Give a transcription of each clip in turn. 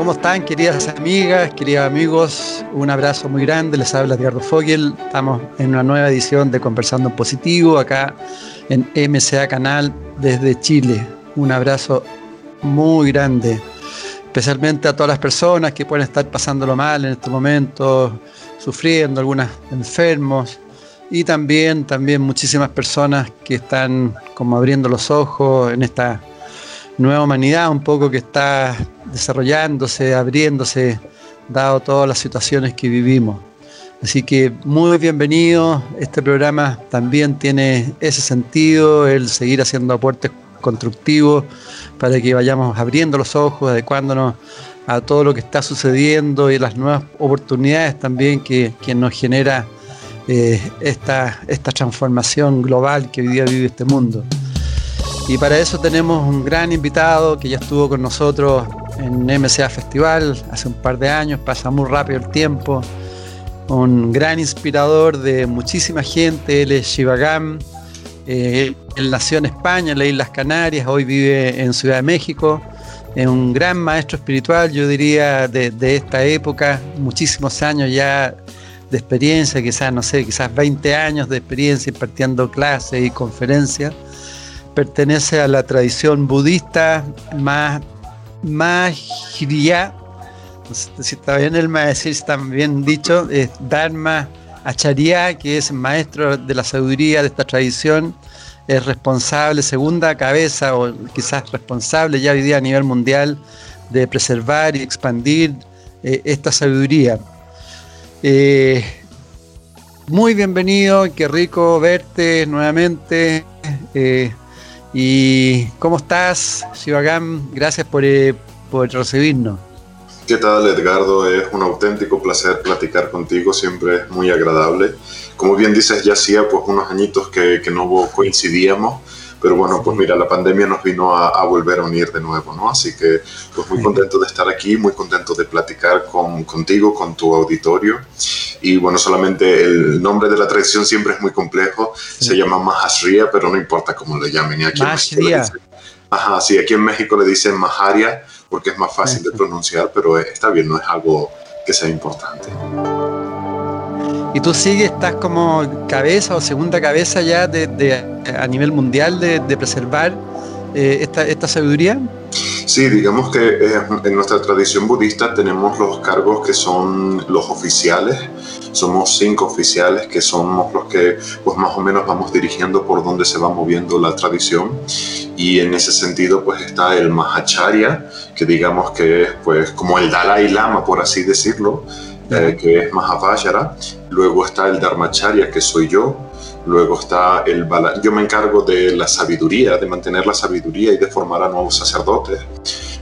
¿Cómo están, queridas amigas, queridos amigos? Un abrazo muy grande. Les habla Edgardo Fogel. Estamos en una nueva edición de Conversando en Positivo, acá en MCA Canal desde Chile. Un abrazo muy grande, especialmente a todas las personas que pueden estar pasándolo mal en estos momentos, sufriendo, algunas enfermos, y también, también muchísimas personas que están como abriendo los ojos en esta nueva humanidad un poco que está desarrollándose, abriéndose, dado todas las situaciones que vivimos. Así que muy bienvenido, este programa también tiene ese sentido, el seguir haciendo aportes constructivos para que vayamos abriendo los ojos, adecuándonos a todo lo que está sucediendo y las nuevas oportunidades también que, nos genera eh, esta, esta transformación global que hoy día vive este mundo. Y para eso tenemos un gran invitado que ya estuvo con nosotros en MCA Festival hace un par de años, pasa muy rápido el tiempo. Un gran inspirador de muchísima gente, él es Shivagam. Eh, él nació en España, en las Islas Canarias, hoy vive en Ciudad de México. Es un gran maestro espiritual, yo diría, de, esta época, muchísimos años ya de experiencia, quizás, no sé, quizás 20 años de experiencia impartiendo clases y conferencias pertenece a la tradición budista más si está bien el maestro, está bien dicho, es Dharma Acharya, que es maestro de la sabiduría de esta tradición, es responsable, segunda cabeza o quizás responsable ya hoy día a nivel mundial de preservar y expandir eh, esta sabiduría. Eh, muy bienvenido, qué rico verte nuevamente. Eh, ¿Y cómo estás, Shivagam? Gracias por, eh, por recibirnos. ¿Qué tal, Edgardo? Es un auténtico placer platicar contigo, siempre es muy agradable. Como bien dices, ya hacía pues unos añitos que, que no coincidíamos, pero bueno, pues mira, la pandemia nos vino a, volver a unir de nuevo, ¿no? Así que pues muy contento de estar aquí, muy contento de platicar con, contigo, con tu auditorio. Y bueno, solamente el nombre de la tradición siempre es muy complejo, se llama Mahashriya, pero no importa cómo lo llamen. Aquí Mahashriya. Ajá, sí, aquí en México le dicen Maharia porque es más fácil de pronunciar, pero está bien, no es algo que sea importante. ¿Y tú sigues, estás como cabeza o segunda cabeza ya de, a nivel mundial de, preservar eh, esta, esta, sabiduría? Sí, digamos que eh, en nuestra tradición budista tenemos los cargos que son los oficiales. Somos cinco oficiales que somos los que pues más o menos vamos dirigiendo por donde se va moviendo la tradición. Y en ese sentido pues está el Mahacharya, que digamos que es pues como el Dalai Lama, por así decirlo, eh, que es Mahavajara. Luego está el Dharmacharya, que soy yo. Luego está el Yo me encargo de la sabiduría, de mantener la sabiduría y de formar a nuevos sacerdotes.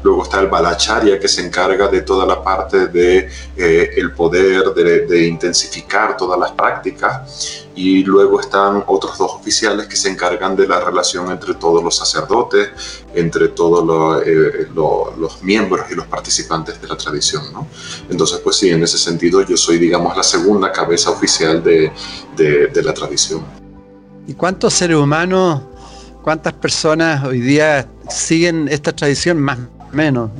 Luego está el Balacharya, que se encarga de toda la parte de eh, el poder, de, de intensificar todas las prácticas y luego están otros dos oficiales que se encargan de la relación entre todos los sacerdotes, entre todos eh, los miembros y los participantes de la tradición. ¿no? Entonces, pues sí, en ese sentido yo soy, digamos, la segunda cabeza oficial de, de la tradición. ¿Y cuántos seres humanos, cuántas personas hoy día siguen esta tradición más menos?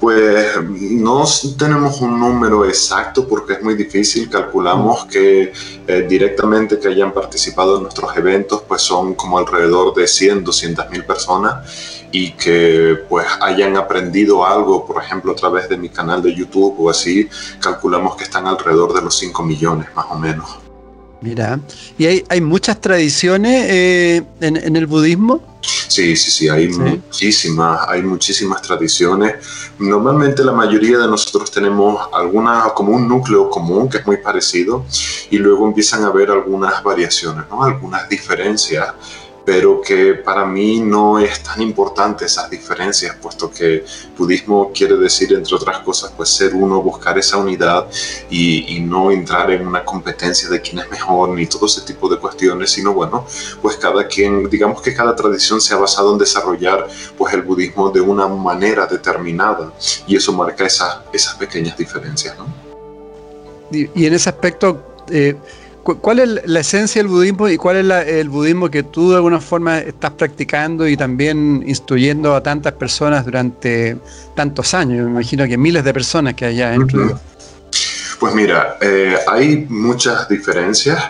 Pues no tenemos un número exacto porque es muy difícil. Calculamos que eh, directamente que hayan participado en nuestros eventos pues son como alrededor de 100, 200 mil personas y que pues hayan aprendido algo, por ejemplo, a través de mi canal de YouTube o así, calculamos que están alrededor de los 5 millones más o menos. Mira, ¿y hay, muchas tradiciones eh, en, el budismo? Sí, sí, sí, hay muchísimas, hay muchísimas tradiciones. Normalmente la mayoría de nosotros tenemos alguna, como un núcleo común que es muy parecido y luego empiezan a haber algunas variaciones, ¿no? algunas diferencias pero que para mí no es tan importante esas diferencias, puesto que budismo quiere decir, entre otras cosas, pues ser uno, buscar esa unidad y, y no entrar en una competencia de quién es mejor, ni todo ese tipo de cuestiones, sino bueno, pues cada quien, digamos que cada tradición se ha basado en desarrollar pues el budismo de una manera determinada y eso marca esas, esas pequeñas diferencias, ¿no? Y, y en ese aspecto... Eh, ¿Cuál es la esencia del budismo y cuál es el budismo que tú de alguna forma estás practicando y también instruyendo a tantas personas durante tantos años? Me imagino que miles de personas que hay dentro. Pues mira, eh, hay muchas diferencias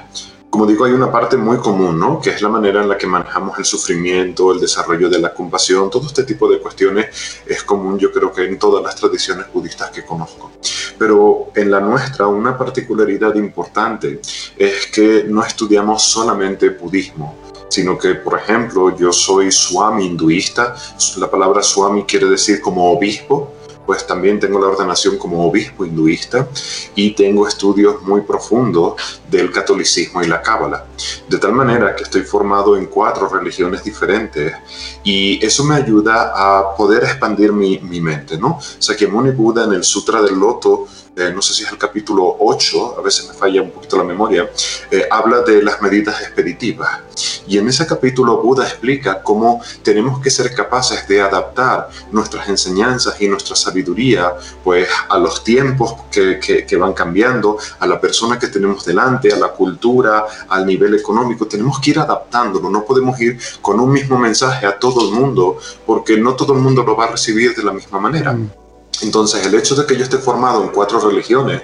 como digo, hay una parte muy común, ¿no? Que es la manera en la que manejamos el sufrimiento, el desarrollo de la compasión, todo este tipo de cuestiones es común, yo creo que en todas las tradiciones budistas que conozco. Pero en la nuestra, una particularidad importante es que no estudiamos solamente budismo, sino que, por ejemplo, yo soy swami hinduista, la palabra swami quiere decir como obispo, pues también tengo la ordenación como obispo hinduista y tengo estudios muy profundos del catolicismo y la cábala. De tal manera que estoy formado en cuatro religiones diferentes y eso me ayuda a poder expandir mi, mi mente, ¿no? Sakyamuni Buda en el Sutra del Loto eh, no sé si es el capítulo 8, a veces me falla un poquito la memoria, eh, habla de las medidas expeditivas. Y en ese capítulo Buda explica cómo tenemos que ser capaces de adaptar nuestras enseñanzas y nuestra sabiduría pues, a los tiempos que, que, que van cambiando, a la persona que tenemos delante, a la cultura, al nivel económico. Tenemos que ir adaptándolo, no podemos ir con un mismo mensaje a todo el mundo porque no todo el mundo lo va a recibir de la misma manera. Mm. Entonces, el hecho de que yo esté formado en cuatro religiones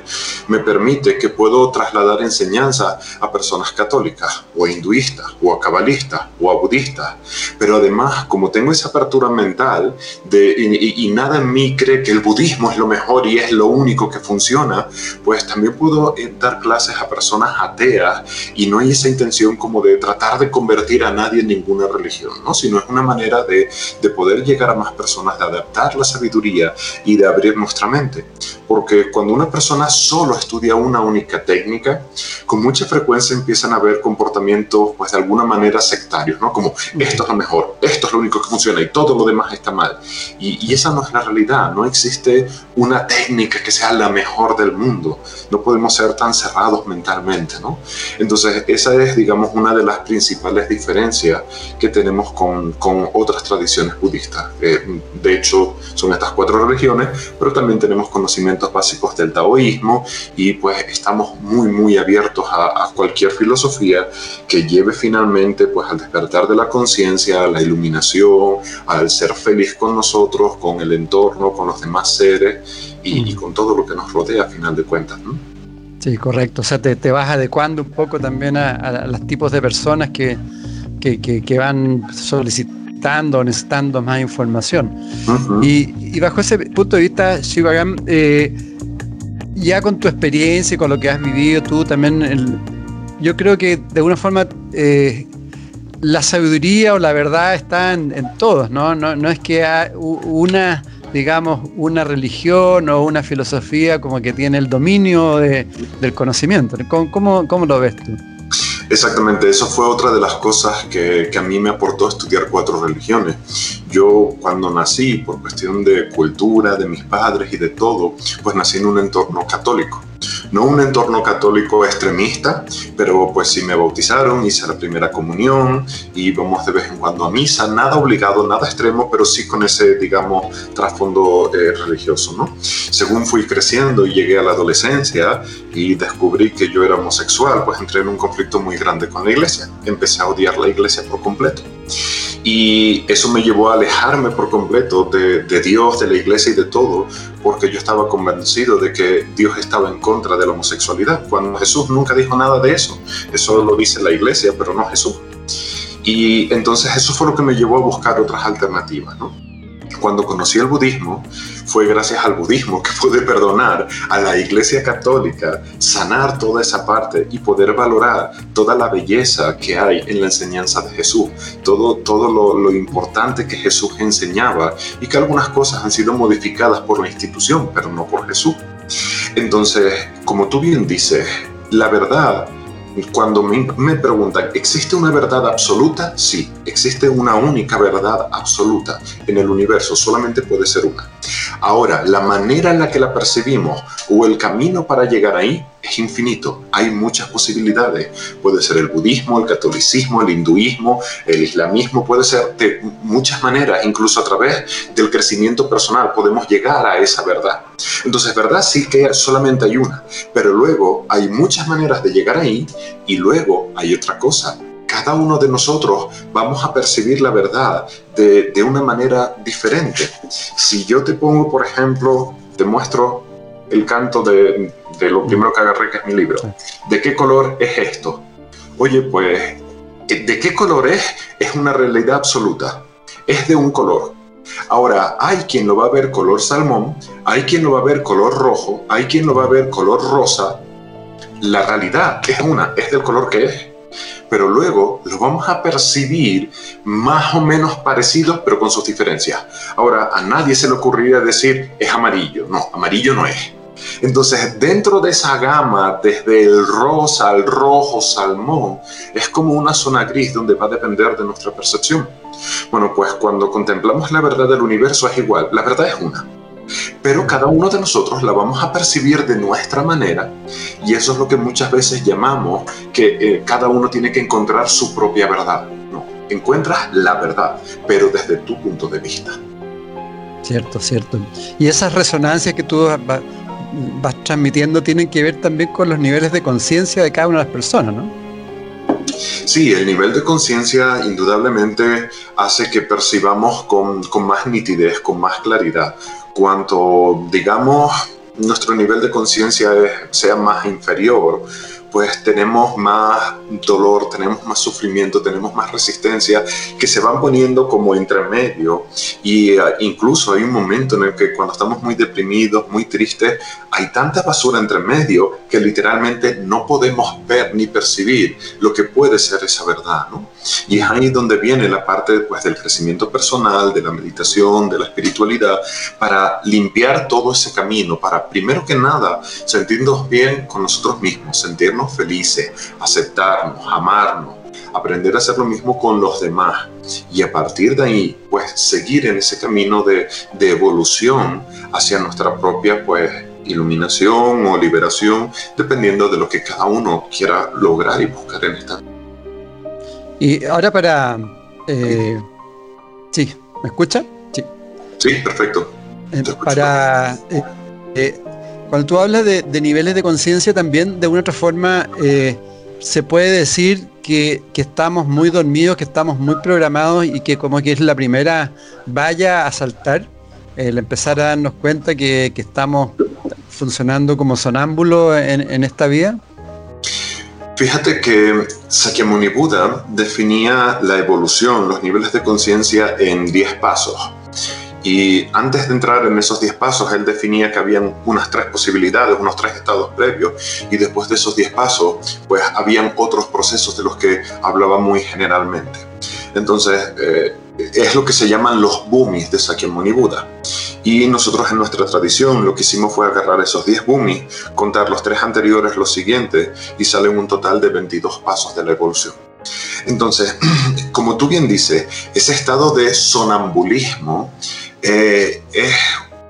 me permite que puedo trasladar enseñanza a personas católicas o hinduistas o a cabalistas o a budistas. Pero además, como tengo esa apertura mental de, y, y, nada en mí cree que el budismo es lo mejor y es lo único que funciona, pues también puedo eh, dar clases a personas ateas y no hay esa intención como de tratar de convertir a nadie en ninguna religión, ¿no? sino es una manera de, de poder llegar a más personas, de adaptar la sabiduría y de abrir nuestra mente. Porque cuando una persona solo estudia una única técnica, con mucha frecuencia empiezan a ver comportamientos, pues de alguna manera sectarios, ¿no? Como esto es lo mejor, esto es lo único que funciona y todo lo demás está mal. Y, y esa no es la realidad, no existe una técnica que sea la mejor del mundo. No podemos ser tan cerrados mentalmente, ¿no? Entonces, esa es, digamos, una de las principales diferencias que tenemos con, con otras tradiciones budistas. Eh, de hecho, son estas cuatro religiones, pero también tenemos conocimientos básicos del taoísmo y pues estamos muy, muy abiertos a, a cualquier filosofía que lleve finalmente pues al despertar de la conciencia, a la iluminación, al ser feliz con nosotros, con el entorno, con los demás seres y, mm. y con todo lo que nos rodea a final de cuentas. ¿no? Sí, correcto. O sea, te, te, vas adecuando un poco también a, a los tipos de personas que, que, que, que van solicitando necesitando, necesitando más información. Uh -huh. y, y, bajo ese punto de vista, Shivagam, eh, ya con tu experiencia y con lo que has vivido tú también, el, yo creo que de alguna forma eh, la sabiduría o la verdad está en, en todos, ¿no? ¿no? No es que una digamos, una religión o una filosofía como que tiene el dominio de, del conocimiento. ¿Cómo, cómo, cómo lo ves tú? Exactamente, eso fue otra de las cosas que, que, a mí me aportó estudiar cuatro religiones. Yo cuando nací, por cuestión de cultura, de mis padres y de todo, pues nací en un entorno católico no un entorno católico extremista, pero pues sí me bautizaron, hice la primera comunión, íbamos de vez en cuando a misa, nada obligado, nada extremo, pero sí con ese, digamos, trasfondo eh, religioso, ¿no? Según fui creciendo y llegué a la adolescencia y descubrí que yo era homosexual, pues entré en un conflicto muy grande con la iglesia, empecé a odiar la iglesia por completo. Y eso me llevó a alejarme por completo de, Dios, de la iglesia y de todo, porque yo estaba convencido de que Dios estaba en contra de la homosexualidad, cuando Jesús nunca dijo nada de eso. Eso lo dice la iglesia, pero no Jesús. Y entonces eso fue lo que me llevó a buscar otras alternativas. Cuando conocí el budismo, fue gracias al budismo que pude perdonar a la Iglesia Católica, sanar toda esa parte y poder valorar toda la belleza que hay en la enseñanza de Jesús, todo, todo lo, lo importante que Jesús enseñaba y que algunas cosas han sido modificadas por la institución, pero no por Jesús. Entonces, como tú bien dices, la verdad cuando me, preguntan, ¿existe una verdad absoluta? Sí, existe una única verdad absoluta en el universo, solamente puede ser una. Ahora, la manera en la que la percibimos o el camino para llegar ahí es infinito. Hay muchas posibilidades. Puede ser el budismo, el catolicismo, el hinduismo, el islamismo, puede ser de muchas maneras, incluso a través del crecimiento personal podemos llegar a esa verdad. Entonces, verdad sí que solamente hay una, pero luego hay muchas maneras de llegar ahí y luego hay otra cosa. Cada uno de nosotros vamos a percibir la verdad de, de una manera diferente. Si yo te pongo, por ejemplo, te muestro el canto de, de lo primero que agarré, que es mi libro. ¿De qué color es esto? Oye, pues, ¿de qué color es? Es una realidad absoluta. Es de un color. Ahora, hay quien lo va a ver color salmón, hay quien lo va a ver color rojo, hay quien lo va a ver color rosa. La realidad es una, es del color que es. Pero luego lo vamos a percibir más o menos parecidos, pero con sus diferencias. Ahora, a nadie se le ocurriría decir es amarillo. No, amarillo no es. Entonces, dentro de esa gama, desde el rosa al rojo, salmón, es como una zona gris donde va a depender de nuestra percepción. Bueno, pues cuando contemplamos la verdad del universo es igual, la verdad es una. Pero cada uno de nosotros la vamos a percibir de nuestra manera y eso es lo que muchas veces llamamos que eh, cada uno tiene que encontrar su propia verdad. No, encuentras la verdad, pero desde tu punto de vista. Cierto, cierto. Y esas resonancias que tú vas transmitiendo tienen que ver también con los niveles de conciencia de cada una de las personas, ¿no? Sí, el nivel de conciencia indudablemente hace que percibamos con, con, más nitidez, con más claridad. Cuanto, digamos, nuestro nivel de conciencia sea más inferior, pues tenemos más dolor, tenemos más sufrimiento, tenemos más resistencia que se van poniendo como entre medio y uh, incluso hay un momento en el que cuando estamos muy deprimidos, muy tristes, hay tanta basura entre medio que literalmente no podemos ver ni percibir lo que puede ser esa verdad, ¿no? Y es ahí donde viene la parte pues, del crecimiento personal, de la meditación, de la espiritualidad, para limpiar todo ese camino, para primero que nada sentirnos bien con nosotros mismos, sentirnos felices, aceptarnos, amarnos, aprender a hacer lo mismo con los demás y a partir de ahí pues seguir en ese camino de, de evolución hacia nuestra propia pues iluminación o liberación dependiendo de lo que cada uno quiera lograr y buscar en esta vida. Y ahora para... Eh, sí, ¿me escucha? Sí. Sí, perfecto. Eh, para... Eh, cuando tú hablas de, niveles de conciencia también, de una otra forma, se puede decir que, estamos muy dormidos, que estamos muy programados y que como que es la primera valla a saltar, el empezar a darnos cuenta que, estamos funcionando como sonámbulos en, en esta vida. Fíjate que Sakyamuni Buda definía la evolución, los niveles de conciencia en 10 pasos. Y antes de entrar en esos 10 pasos, él definía que habían unas tres posibilidades, unos tres estados previos, y después de esos 10 pasos, pues habían otros procesos de los que hablaba muy generalmente. Entonces, eh, es lo que se llaman los bumis de Sakyamuni Buda. Y nosotros en nuestra tradición lo que hicimos fue agarrar esos 10 bumis, contar los tres anteriores, los siguientes, y salen un total de 22 pasos de la evolución. Entonces, como tú bien dices, ese estado de sonambulismo eh, es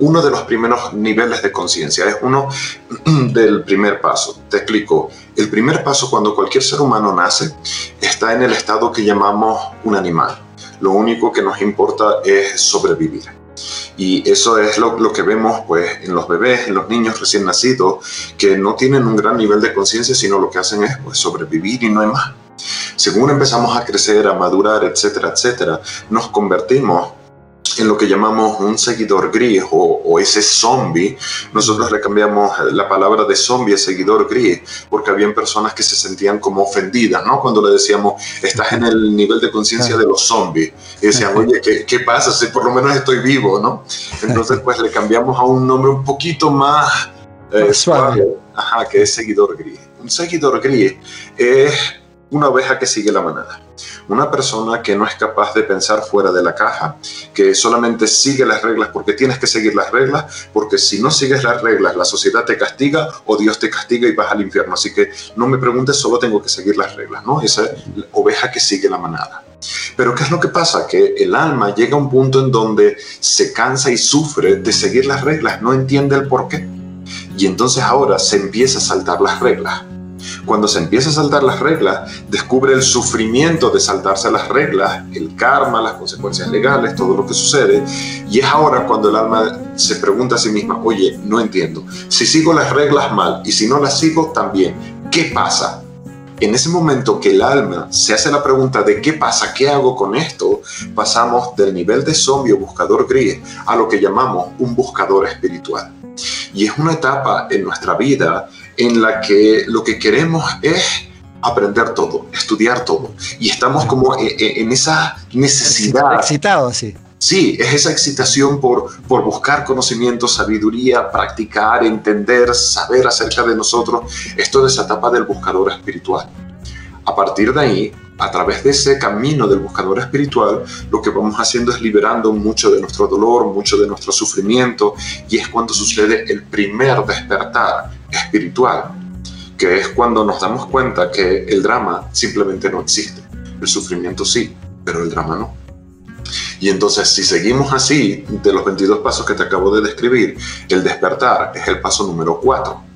uno de los primeros niveles de conciencia, es uno del primer paso. Te explico, el primer paso cuando cualquier ser humano nace está en el estado que llamamos un animal. Lo único que nos importa es sobrevivir. Y eso es lo, que vemos pues, en los bebés, en los niños recién nacidos, que no tienen un gran nivel de conciencia, sino lo que hacen es pues, sobrevivir y no hay más. Según empezamos a crecer, a madurar, etcétera, etcétera, nos convertimos en lo que llamamos un seguidor gris o, ese zombie, nosotros le cambiamos la palabra de zombie a seguidor gris, porque habían personas que se sentían como ofendidas, ¿no? Cuando le decíamos, estás en el nivel de conciencia de los zombies. Y decían, oye, ¿qué, ¿qué, pasa si por lo menos estoy vivo, ¿no? Entonces, pues le cambiamos a un nombre un poquito más eh, suave, ajá, que es seguidor gris. Un seguidor gris es una oveja que sigue la manada. Una persona que no es capaz de pensar fuera de la caja, que solamente sigue las reglas porque tienes que seguir las reglas, porque si no sigues las reglas, la sociedad te castiga o Dios te castiga y vas al infierno. Así que no me preguntes, solo tengo que seguir las reglas, ¿no? Esa oveja que sigue la manada. Pero ¿qué es lo que pasa? Que el alma llega a un punto en donde se cansa y sufre de seguir las reglas, no entiende el por qué. Y entonces ahora se empieza a saltar las reglas cuando se empieza a saltar las reglas, descubre el sufrimiento de saltarse las reglas, el karma, las consecuencias legales, todo lo que sucede. Y es ahora cuando el alma se pregunta a sí misma, oye, no entiendo. Si sigo las reglas mal y si no las sigo también, ¿qué pasa? En ese momento que el alma se hace la pregunta de qué pasa, qué hago con esto, pasamos del nivel de zombie o buscador gris a lo que llamamos un buscador espiritual. Y es una etapa en nuestra vida en la que lo que queremos es aprender todo, estudiar todo. Y estamos como e, e, en, esa necesidad. Excitado, sí. Sí, es esa excitación por, por buscar conocimiento, sabiduría, practicar, entender, saber acerca de nosotros. Esto es esa etapa del buscador espiritual. A partir de ahí, a través de ese camino del buscador espiritual, lo que vamos haciendo es liberando mucho de nuestro dolor, mucho de nuestro sufrimiento, y es cuando sucede el primer despertar espiritual, que es cuando nos damos cuenta que el drama simplemente no existe. El sufrimiento sí, pero el drama no. Y entonces, si seguimos así, de los 22 pasos que te acabo de describir, el despertar es el paso número 4.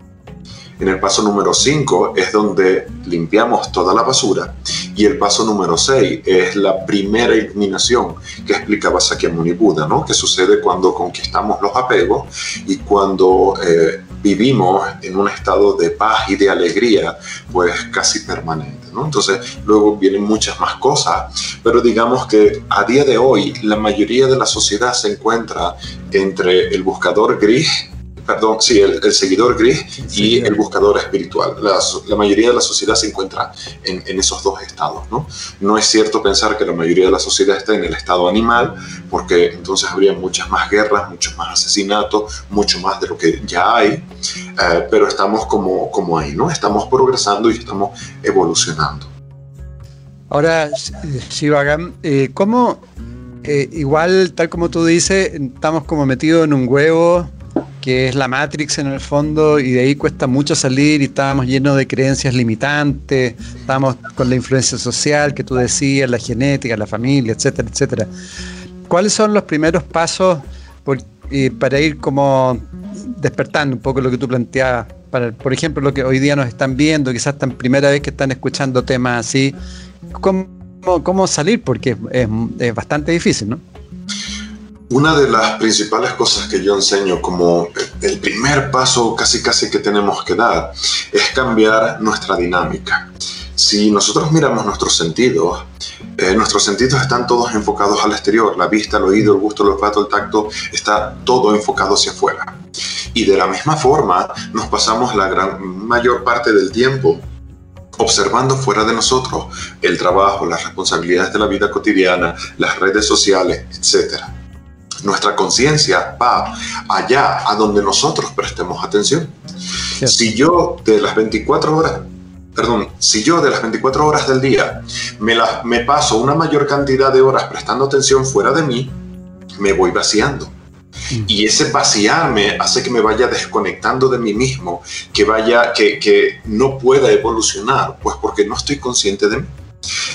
En el paso número 5 es donde limpiamos toda la basura y el paso número 6 es la primera iluminación que explicaba Sakyamuni Buda, ¿no? que sucede cuando conquistamos los apegos y cuando eh, vivimos en un estado de paz y de alegría, pues casi permanente. ¿no? Entonces, luego vienen muchas más cosas, pero digamos que a día de hoy la mayoría de la sociedad se encuentra entre el buscador gris perdón, sí, el, seguidor gris y el buscador espiritual. La, mayoría de la sociedad se encuentra en, esos dos estados, ¿no? No es cierto pensar que la mayoría de la sociedad está en el estado animal, porque entonces habría muchas más guerras, muchos más asesinatos, mucho más de lo que ya hay, eh, pero estamos como, como ahí, ¿no? Estamos progresando y estamos evolucionando. Ahora, Shivagan, eh, ¿cómo, eh, igual, tal como tú dices, estamos como metidos en un huevo que es la Matrix en el fondo, y de ahí cuesta mucho salir y estábamos llenos de creencias limitantes, estábamos con la influencia social que tú decías, la genética, la familia, etcétera, etcétera. ¿Cuáles son los primeros pasos para ir como despertando un poco lo que tú planteabas? Para, por ejemplo, lo que hoy día nos están viendo, quizás están primera vez que están escuchando temas así, ¿cómo, cómo salir? Porque es, es bastante difícil, ¿no? Una de las principales cosas que yo enseño como el primer paso casi casi que tenemos que dar es cambiar nuestra dinámica. Si nosotros miramos nuestros sentidos, eh, nuestros sentidos están todos enfocados al exterior, la vista, el oído, el gusto, el olfato, el tacto, está todo enfocado hacia afuera. Y de la misma forma nos pasamos la gran mayor parte del tiempo observando fuera de nosotros el trabajo, las responsabilidades de la vida cotidiana, las redes sociales, etcétera nuestra conciencia va allá a donde nosotros prestemos atención. Si yo de las 24 horas, perdón, si yo de las 24 horas del día me, me paso una mayor cantidad de horas prestando atención fuera de mí, me voy vaciando. Mm. Y ese vaciarme hace que me vaya desconectando de mí mismo, que vaya, que, que no pueda evolucionar, pues porque no estoy consciente de mí.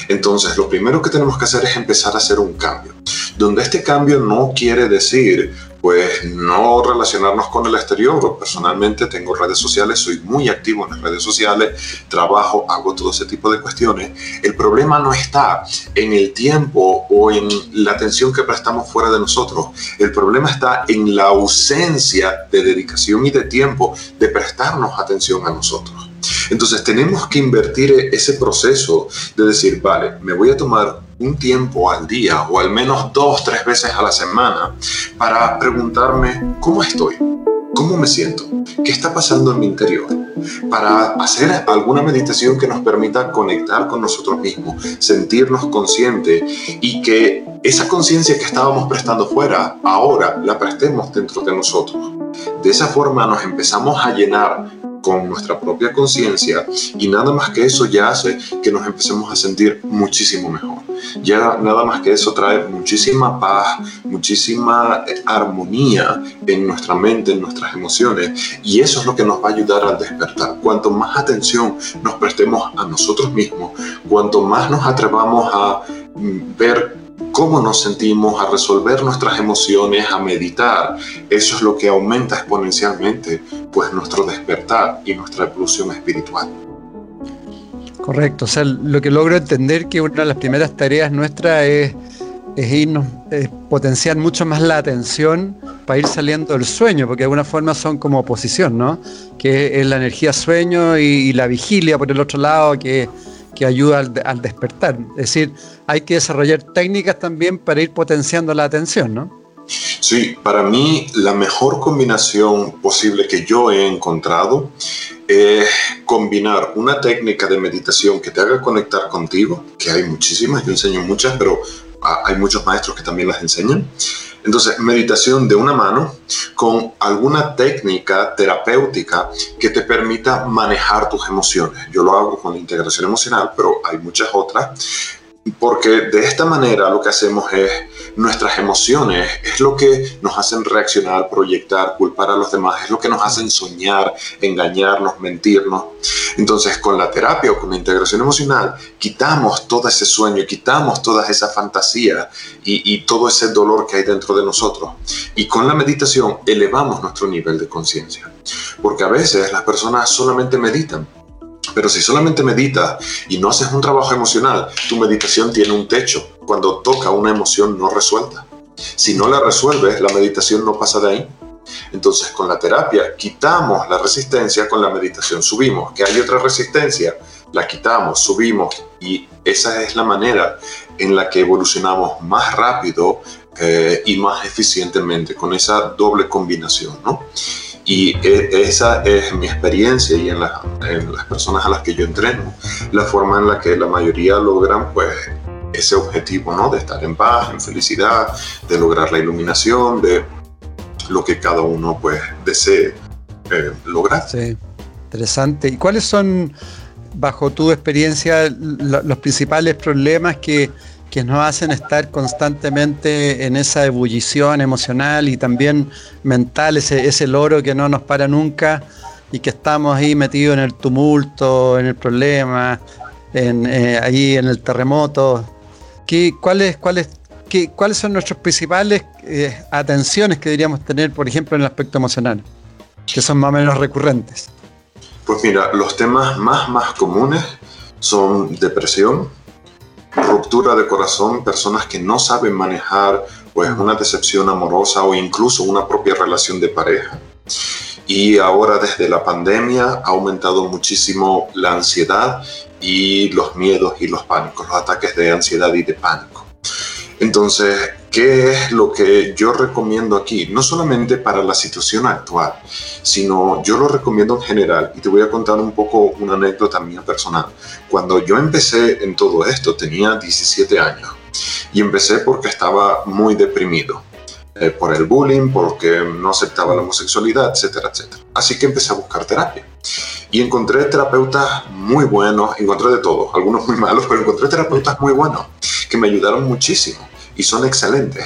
Entonces, lo primero que tenemos que hacer es empezar a hacer un cambio donde este cambio no quiere decir pues no relacionarnos con el exterior. Personalmente tengo redes sociales, soy muy activo en las redes sociales, trabajo, hago todo ese tipo de cuestiones. El problema no está en el tiempo o en la atención que prestamos fuera de nosotros. El problema está en la ausencia de dedicación y de tiempo de prestarnos atención a nosotros. Entonces tenemos que invertir ese proceso de decir, vale, me voy a tomar un tiempo al día o al menos dos, tres veces a la semana para preguntarme cómo estoy, cómo me siento, qué está pasando en mi interior, para hacer alguna meditación que nos permita conectar con nosotros mismos, sentirnos conscientes y que esa conciencia que estábamos prestando fuera, ahora la prestemos dentro de nosotros. De esa forma nos empezamos a llenar con nuestra propia conciencia y nada más que eso ya hace que nos empecemos a sentir muchísimo mejor. Ya nada más que eso trae muchísima paz, muchísima eh, armonía en nuestra mente, en nuestras emociones y eso es lo que nos va a ayudar al despertar. Cuanto más atención nos prestemos a nosotros mismos, cuanto más nos atrevamos a mm, ver cómo nos sentimos, a resolver nuestras emociones, a meditar, eso es lo que aumenta exponencialmente pues nuestro despertar y nuestra evolución espiritual. Correcto, o sea, lo que logro entender que una de las primeras tareas nuestras es, irnos, potenciar mucho más la atención para ir saliendo del sueño, porque de alguna forma son como oposición, ¿no? Que es la energía sueño y, la vigilia por el otro lado, que que ayuda al, despertar. Es decir, hay que desarrollar técnicas también para ir potenciando la atención, ¿no? Sí, para mí la mejor combinación posible que yo he encontrado es combinar una técnica de meditación que te haga conectar contigo, que hay muchísimas, yo enseño muchas, pero hay muchos maestros que también las enseñan. Entonces, meditación de una mano con alguna técnica terapéutica que te permita manejar tus emociones. Yo lo hago con integración emocional, pero hay muchas otras porque de esta manera lo que hacemos es nuestras emociones, es lo que nos hacen reaccionar, proyectar, culpar a los demás, es lo que nos hacen soñar, engañarnos, mentirnos. Entonces con la terapia o con la integración emocional quitamos todo ese sueño, quitamos toda esa fantasía y, y todo ese dolor que hay dentro de nosotros. Y con la meditación elevamos nuestro nivel de conciencia. Porque a veces las personas solamente meditan pero si solamente meditas y no haces un trabajo emocional, tu meditación tiene un techo cuando toca una emoción no resuelta. Si no la resuelves, la meditación no pasa de ahí. Entonces, con la terapia quitamos la resistencia, con la meditación subimos. Que hay otra resistencia, la quitamos, subimos y esa es la manera en la que evolucionamos más rápido eh, y más eficientemente con esa doble combinación, ¿no? Y e, esa es mi experiencia y en, las personas a las que yo entreno, la forma en la que la mayoría logran pues ese objetivo, ¿no? De estar en paz, en felicidad, de lograr la iluminación, de lo que cada uno pues desee eh, lograr. Sí, interesante. ¿Y cuáles son, bajo tu experiencia, los principales problemas que que nos hacen estar constantemente en esa ebullición emocional y también mental, ese, ese loro que no nos para nunca y que estamos ahí metidos en el tumulto, en el problema, en, eh, ahí en el terremoto. ¿Qué, cuáles, qué, ¿Cuáles son nuestras principales eh, atenciones que deberíamos tener, por ejemplo, en el aspecto emocional, que son más o menos recurrentes? Pues mira, los temas más, más comunes son depresión, ruptura de corazón, personas que no saben manejar pues una decepción amorosa o incluso una propia relación de pareja. Y ahora desde la pandemia ha aumentado muchísimo la ansiedad y los miedos y los pánicos, los ataques de ansiedad y de pánico. Entonces, ¿qué es lo que yo recomiendo aquí? No solamente para la situación actual, sino yo lo recomiendo en general. Y te voy a contar un poco una anécdota mía personal. Cuando yo empecé en todo esto, tenía 17 años. Y empecé porque estaba muy deprimido. Eh, por el bullying, porque no aceptaba la homosexualidad, etcétera, etcétera. Así que empecé a buscar terapia. Y encontré terapeutas muy buenos, encontré de todo, algunos muy malos, pero encontré terapeutas muy buenos que me ayudaron muchísimo y son excelentes.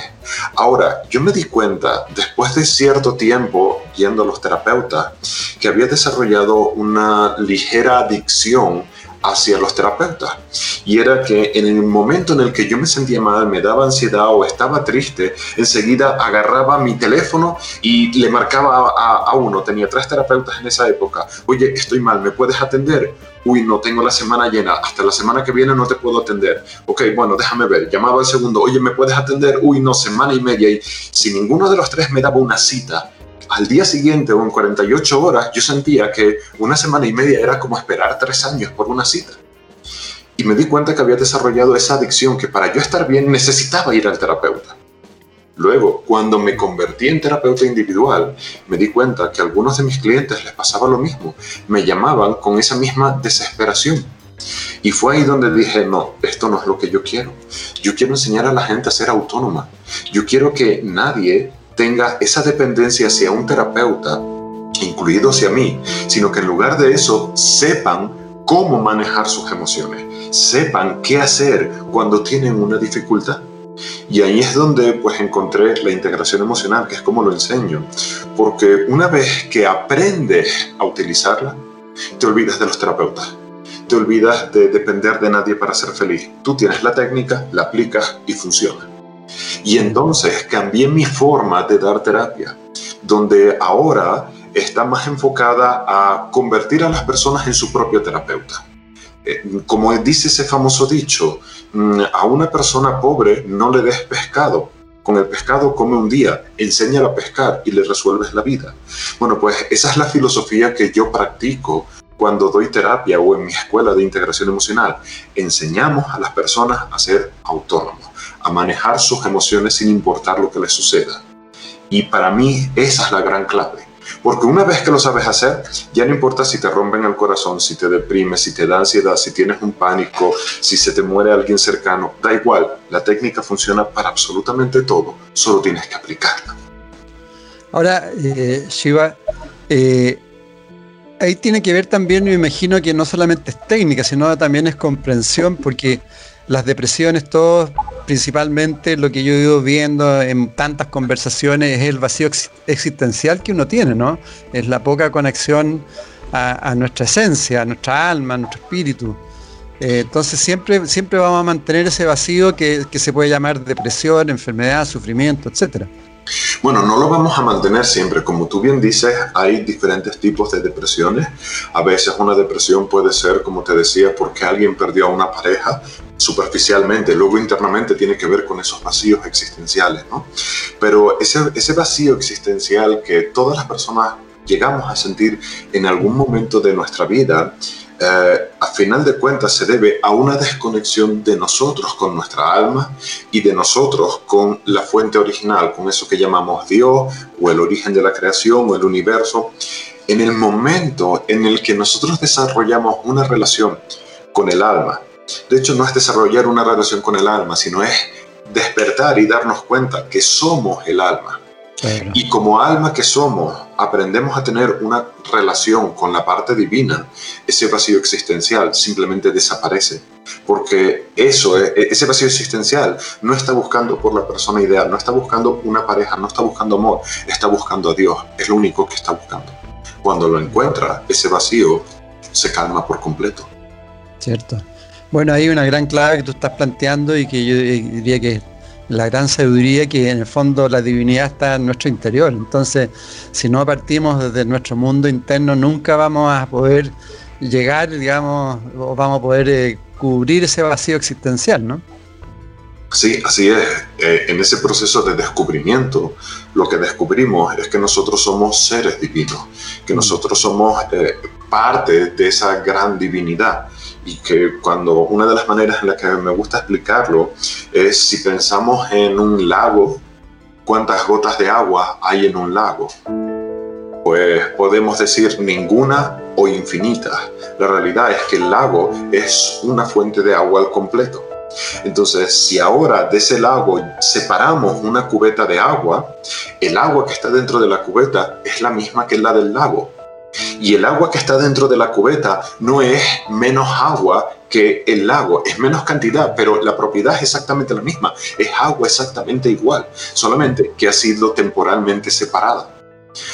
Ahora, yo me di cuenta, después de cierto tiempo yendo a los terapeutas, que había desarrollado una ligera adicción hacia los terapeutas. Y era que en el momento en el que yo me sentía mal, me daba ansiedad o estaba triste, enseguida agarraba mi teléfono y le marcaba a, uno. Tenía tres terapeutas en esa época. Oye, estoy mal, ¿me puedes atender? Uy, no tengo la semana llena, hasta la semana que viene no te puedo atender. Ok, bueno, déjame ver. Llamaba al segundo, oye, ¿me puedes atender? Uy, no, semana y media. Y si ninguno de los tres me daba una cita, al día siguiente o en 48 horas yo sentía que una semana y media era como esperar tres años por una cita. Y me di cuenta que había desarrollado esa adicción que para yo estar bien necesitaba ir al terapeuta. Luego, cuando me convertí en terapeuta individual, me di cuenta que a algunos de mis clientes les pasaba lo mismo. Me llamaban con esa misma desesperación. Y fue ahí donde dije, no, esto no es lo que yo quiero. Yo quiero enseñar a la gente a ser autónoma. Yo quiero que nadie tenga esa dependencia hacia un terapeuta incluido hacia mí, sino que en lugar de eso sepan cómo manejar sus emociones, sepan qué hacer cuando tienen una dificultad. Y ahí es donde pues encontré la integración emocional, que es como lo enseño, porque una vez que aprendes a utilizarla, te olvidas de los terapeutas, te olvidas de depender de nadie para ser feliz. Tú tienes la técnica, la aplicas y funciona. Y entonces cambié mi forma de dar terapia, donde ahora está más enfocada a convertir a las personas en su propio terapeuta. Eh, como dice ese famoso dicho, mm, a una persona pobre no le des pescado. Con el pescado come un día, enséñala a pescar y le resuelves la vida. Bueno, pues esa es la filosofía que yo practico cuando doy terapia o en mi escuela de integración emocional. Enseñamos a las personas a ser autónomos, a manejar sus emociones sin importar lo que les suceda. Y para mí esa es la gran clave porque una vez que lo sabes hacer, ya no importa si te rompen el corazón, si te deprimes, si te da ansiedad, si tienes un pánico, si se te muere alguien cercano, da igual, la técnica funciona para absolutamente todo, solo tienes que aplicarla. Ahora, eh, Shiva, eh, ahí tiene que ver también, me imagino que no solamente es técnica, sino también es comprensión, porque las depresiones, todos principalmente lo que yo he ido viendo en tantas conversaciones es el vacío existencial que uno tiene, ¿no? Es la poca conexión a, nuestra esencia, a nuestra alma, a nuestro espíritu. Eh, entonces siempre, siempre vamos a mantener ese vacío que, que se puede llamar depresión, enfermedad, sufrimiento, etcétera. Bueno, no lo vamos a mantener siempre. Como tú bien dices, hay diferentes tipos de depresiones. A veces una depresión puede ser, como te decía, porque alguien perdió a una pareja superficialmente, luego internamente tiene que ver con esos vacíos existenciales, ¿no? Pero ese, ese vacío existencial que todas las personas llegamos a sentir en algún momento de nuestra vida, eh, a final de cuentas se debe a una desconexión de nosotros con nuestra alma y de nosotros con la fuente original, con eso que llamamos Dios o el origen de la creación o el universo. En el momento en el que nosotros desarrollamos una relación con el alma, de hecho no es desarrollar una relación con el alma, sino es despertar y darnos cuenta que somos el alma y como alma que somos, aprendemos a tener una relación con la parte divina, ese vacío existencial simplemente desaparece. Porque eso, e, ese vacío existencial no está buscando por la persona ideal, no está buscando una pareja, no está buscando amor, está buscando a Dios, es lo único que está buscando. Cuando lo encuentra, ese vacío se calma por completo. Cierto. Bueno, hay una gran clave que tú estás planteando y que yo diría que la gran sabiduría que en el fondo la divinidad está en nuestro interior. Entonces, si no partimos desde nuestro mundo interno, nunca vamos a poder llegar, digamos, o vamos a poder eh, cubrir ese vacío existencial, ¿no? Sí, así es. Eh, en ese proceso de descubrimiento, lo que descubrimos es que nosotros somos seres divinos, que mm. nosotros somos eh, parte de esa gran divinidad y que cuando una de las maneras en las que me gusta explicarlo es si pensamos en un lago, ¿cuántas gotas de agua hay en un lago? Pues podemos decir ninguna o infinitas. La realidad es que el lago es una fuente de agua al completo. Entonces, si ahora de ese lago separamos una cubeta de agua, el agua que está dentro de la cubeta es la misma que la del lago. Y el agua que está dentro de la cubeta no es menos agua que el lago, es menos cantidad, pero la propiedad es exactamente la misma, es agua exactamente igual, solamente que ha sido temporalmente separada.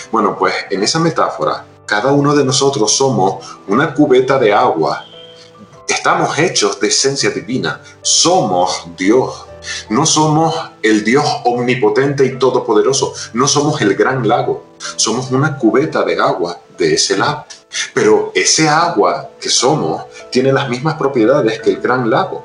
Bueno, pues en esa metáfora, cada uno de nosotros somos una cubeta de agua, estamos hechos de esencia divina, somos Dios. No somos el Dios omnipotente y todopoderoso, no somos el gran lago, somos una cubeta de agua de ese lago. Pero ese agua que somos tiene las mismas propiedades que el gran lago.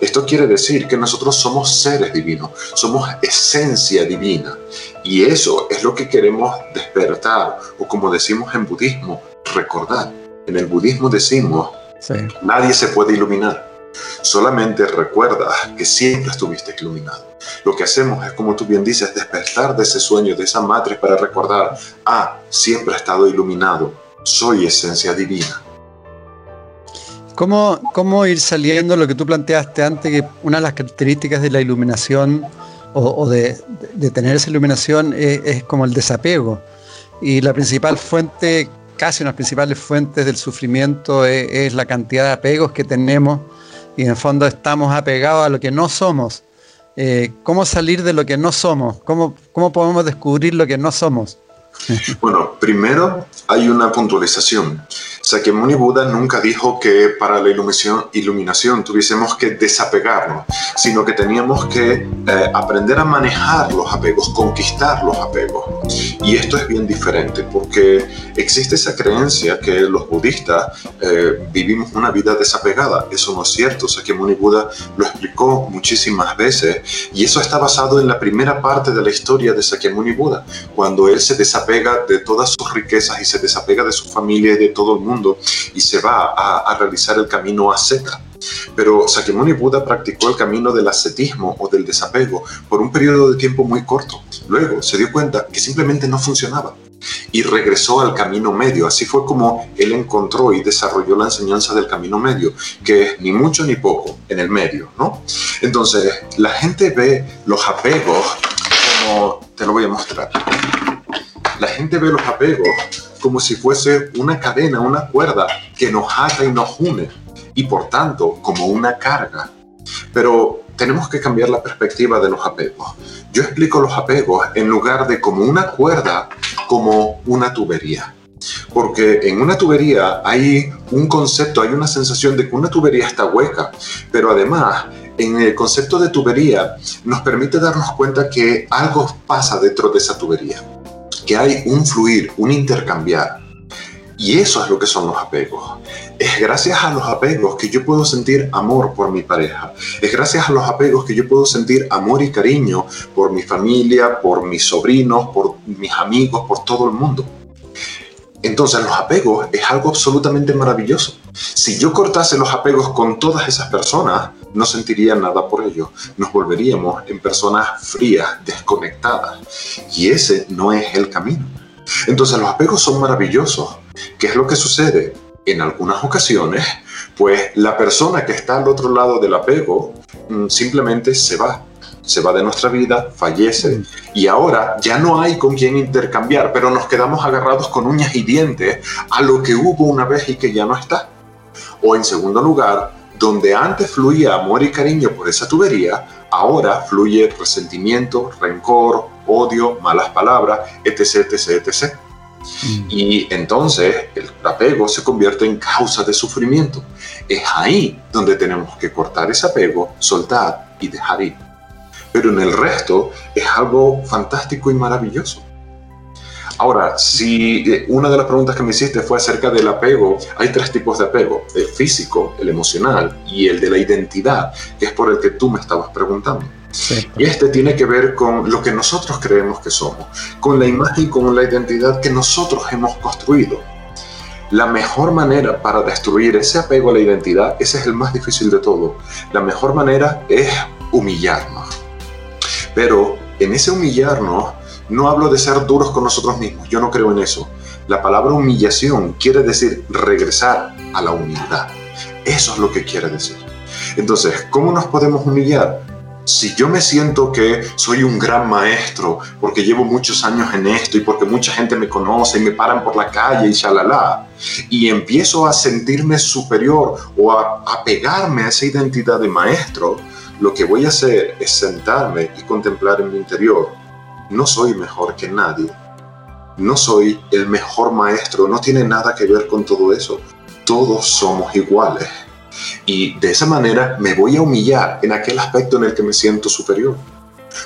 Esto quiere decir que nosotros somos seres divinos, somos esencia divina. Y eso es lo que queremos despertar, o como decimos en budismo, recordar. En el budismo decimos, nadie se puede iluminar, solamente recuerda que siempre estuviste iluminado. Lo que hacemos es, como tú bien dices, despertar de ese sueño, de esa matriz para recordar, ah, siempre he estado iluminado, soy esencia divina. ¿Cómo, ¿Cómo ir saliendo lo que tú planteaste antes, que una de las características de la iluminación o, de, tener esa iluminación es, como el desapego? y la principal fuente, casi una de las principales fuentes del sufrimiento es, la cantidad de apegos que tenemos y en el fondo estamos apegados a lo que no somos. Eh, ¿Cómo salir de lo que no somos? ¿Cómo, ¿Cómo podemos descubrir lo que no somos? Bueno, primero hay una puntualización. Sakyamuni Buda nunca dijo que para la iluminación, iluminación tuviésemos que desapegarnos, sino que teníamos que eh, aprender a manejar los apegos, conquistar los apegos. Y esto es bien diferente porque existe esa creencia que los budistas eh, vivimos una vida desapegada. Eso no es cierto. Sakyamuni Buda lo explicó muchísimas veces y eso está basado en la primera parte de la historia de Sakyamuni Buda, cuando él se desapega de todas sus riquezas y se desapega de su familia y de todo el mundo y se va a, realizar el camino asceta. Pero Sakyamuni Buda practicó el camino del ascetismo o del desapego por un periodo de tiempo muy corto. Luego se dio cuenta que simplemente no funcionaba y regresó al camino medio. Así fue como él encontró y desarrolló la enseñanza del camino medio, que es ni mucho ni poco, en el medio, ¿no? Entonces, la gente ve los apegos como, te lo voy a mostrar, la gente ve los apegos como si fuese una cadena, una cuerda que nos ata y nos une, y por tanto como una carga. Pero tenemos que cambiar la perspectiva de los apegos. Yo explico los apegos en lugar de como una cuerda, como una tubería. Porque en una tubería hay un concepto, hay una sensación de que una tubería está hueca, pero además en el concepto de tubería nos permite darnos cuenta que algo pasa dentro de esa tubería que hay un fluir, un intercambiar. Y eso es lo que son los apegos. Es gracias a los apegos que yo puedo sentir amor por mi pareja. Es gracias a los apegos que yo puedo sentir amor y cariño por mi familia, por mis sobrinos, por mis amigos, por todo el mundo. Entonces los apegos es algo absolutamente maravilloso. Si yo cortase los apegos con todas esas personas, no sentiría nada por ello. Nos volveríamos en personas frías, desconectadas. Y ese no es el camino. Entonces los apegos son maravillosos. ¿Qué es lo que sucede? En algunas ocasiones, pues la persona que está al otro lado del apego mm, simplemente se va se va de nuestra vida, fallece y ahora ya no hay con quien intercambiar, pero nos quedamos agarrados con uñas y dientes a lo que hubo una vez y que ya no está. O en segundo lugar, donde antes fluía amor y cariño por esa tubería, ahora fluye resentimiento, rencor, odio, malas palabras, etc., etc., etc. Y entonces el apego se convierte en causa de sufrimiento. Es ahí donde tenemos que cortar ese apego, soltar y dejar ir pero en el resto es algo fantástico y maravilloso. Ahora, si eh, una de las preguntas que me hiciste fue acerca del apego, hay tres tipos de apego, el físico, el emocional y el de la identidad, que es por el que tú me estabas preguntando. Y este tiene que ver con lo que nosotros creemos que somos, con la imagen y con la identidad que nosotros hemos construido. La mejor manera para destruir ese apego a la identidad, ese es el más difícil de todo, la mejor manera es humillarnos pero en ese humillarnos, no hablo de ser duros con nosotros mismos, yo no creo en eso. La palabra humillación quiere decir regresar a la humildad. Eso es lo que quiere decir. Entonces, ¿cómo nos podemos humillar? Si yo me siento que soy un gran maestro porque llevo muchos años en esto y porque mucha gente me conoce y me paran por la calle y shalala, y empiezo a sentirme superior o a apegarme a esa identidad de maestro, lo que voy a hacer es sentarme y contemplar en mi interior. No soy mejor que nadie. No soy el mejor maestro. No tiene nada que ver con todo eso. Todos somos iguales. Y de esa manera me voy a humillar en aquel aspecto en el que me siento superior.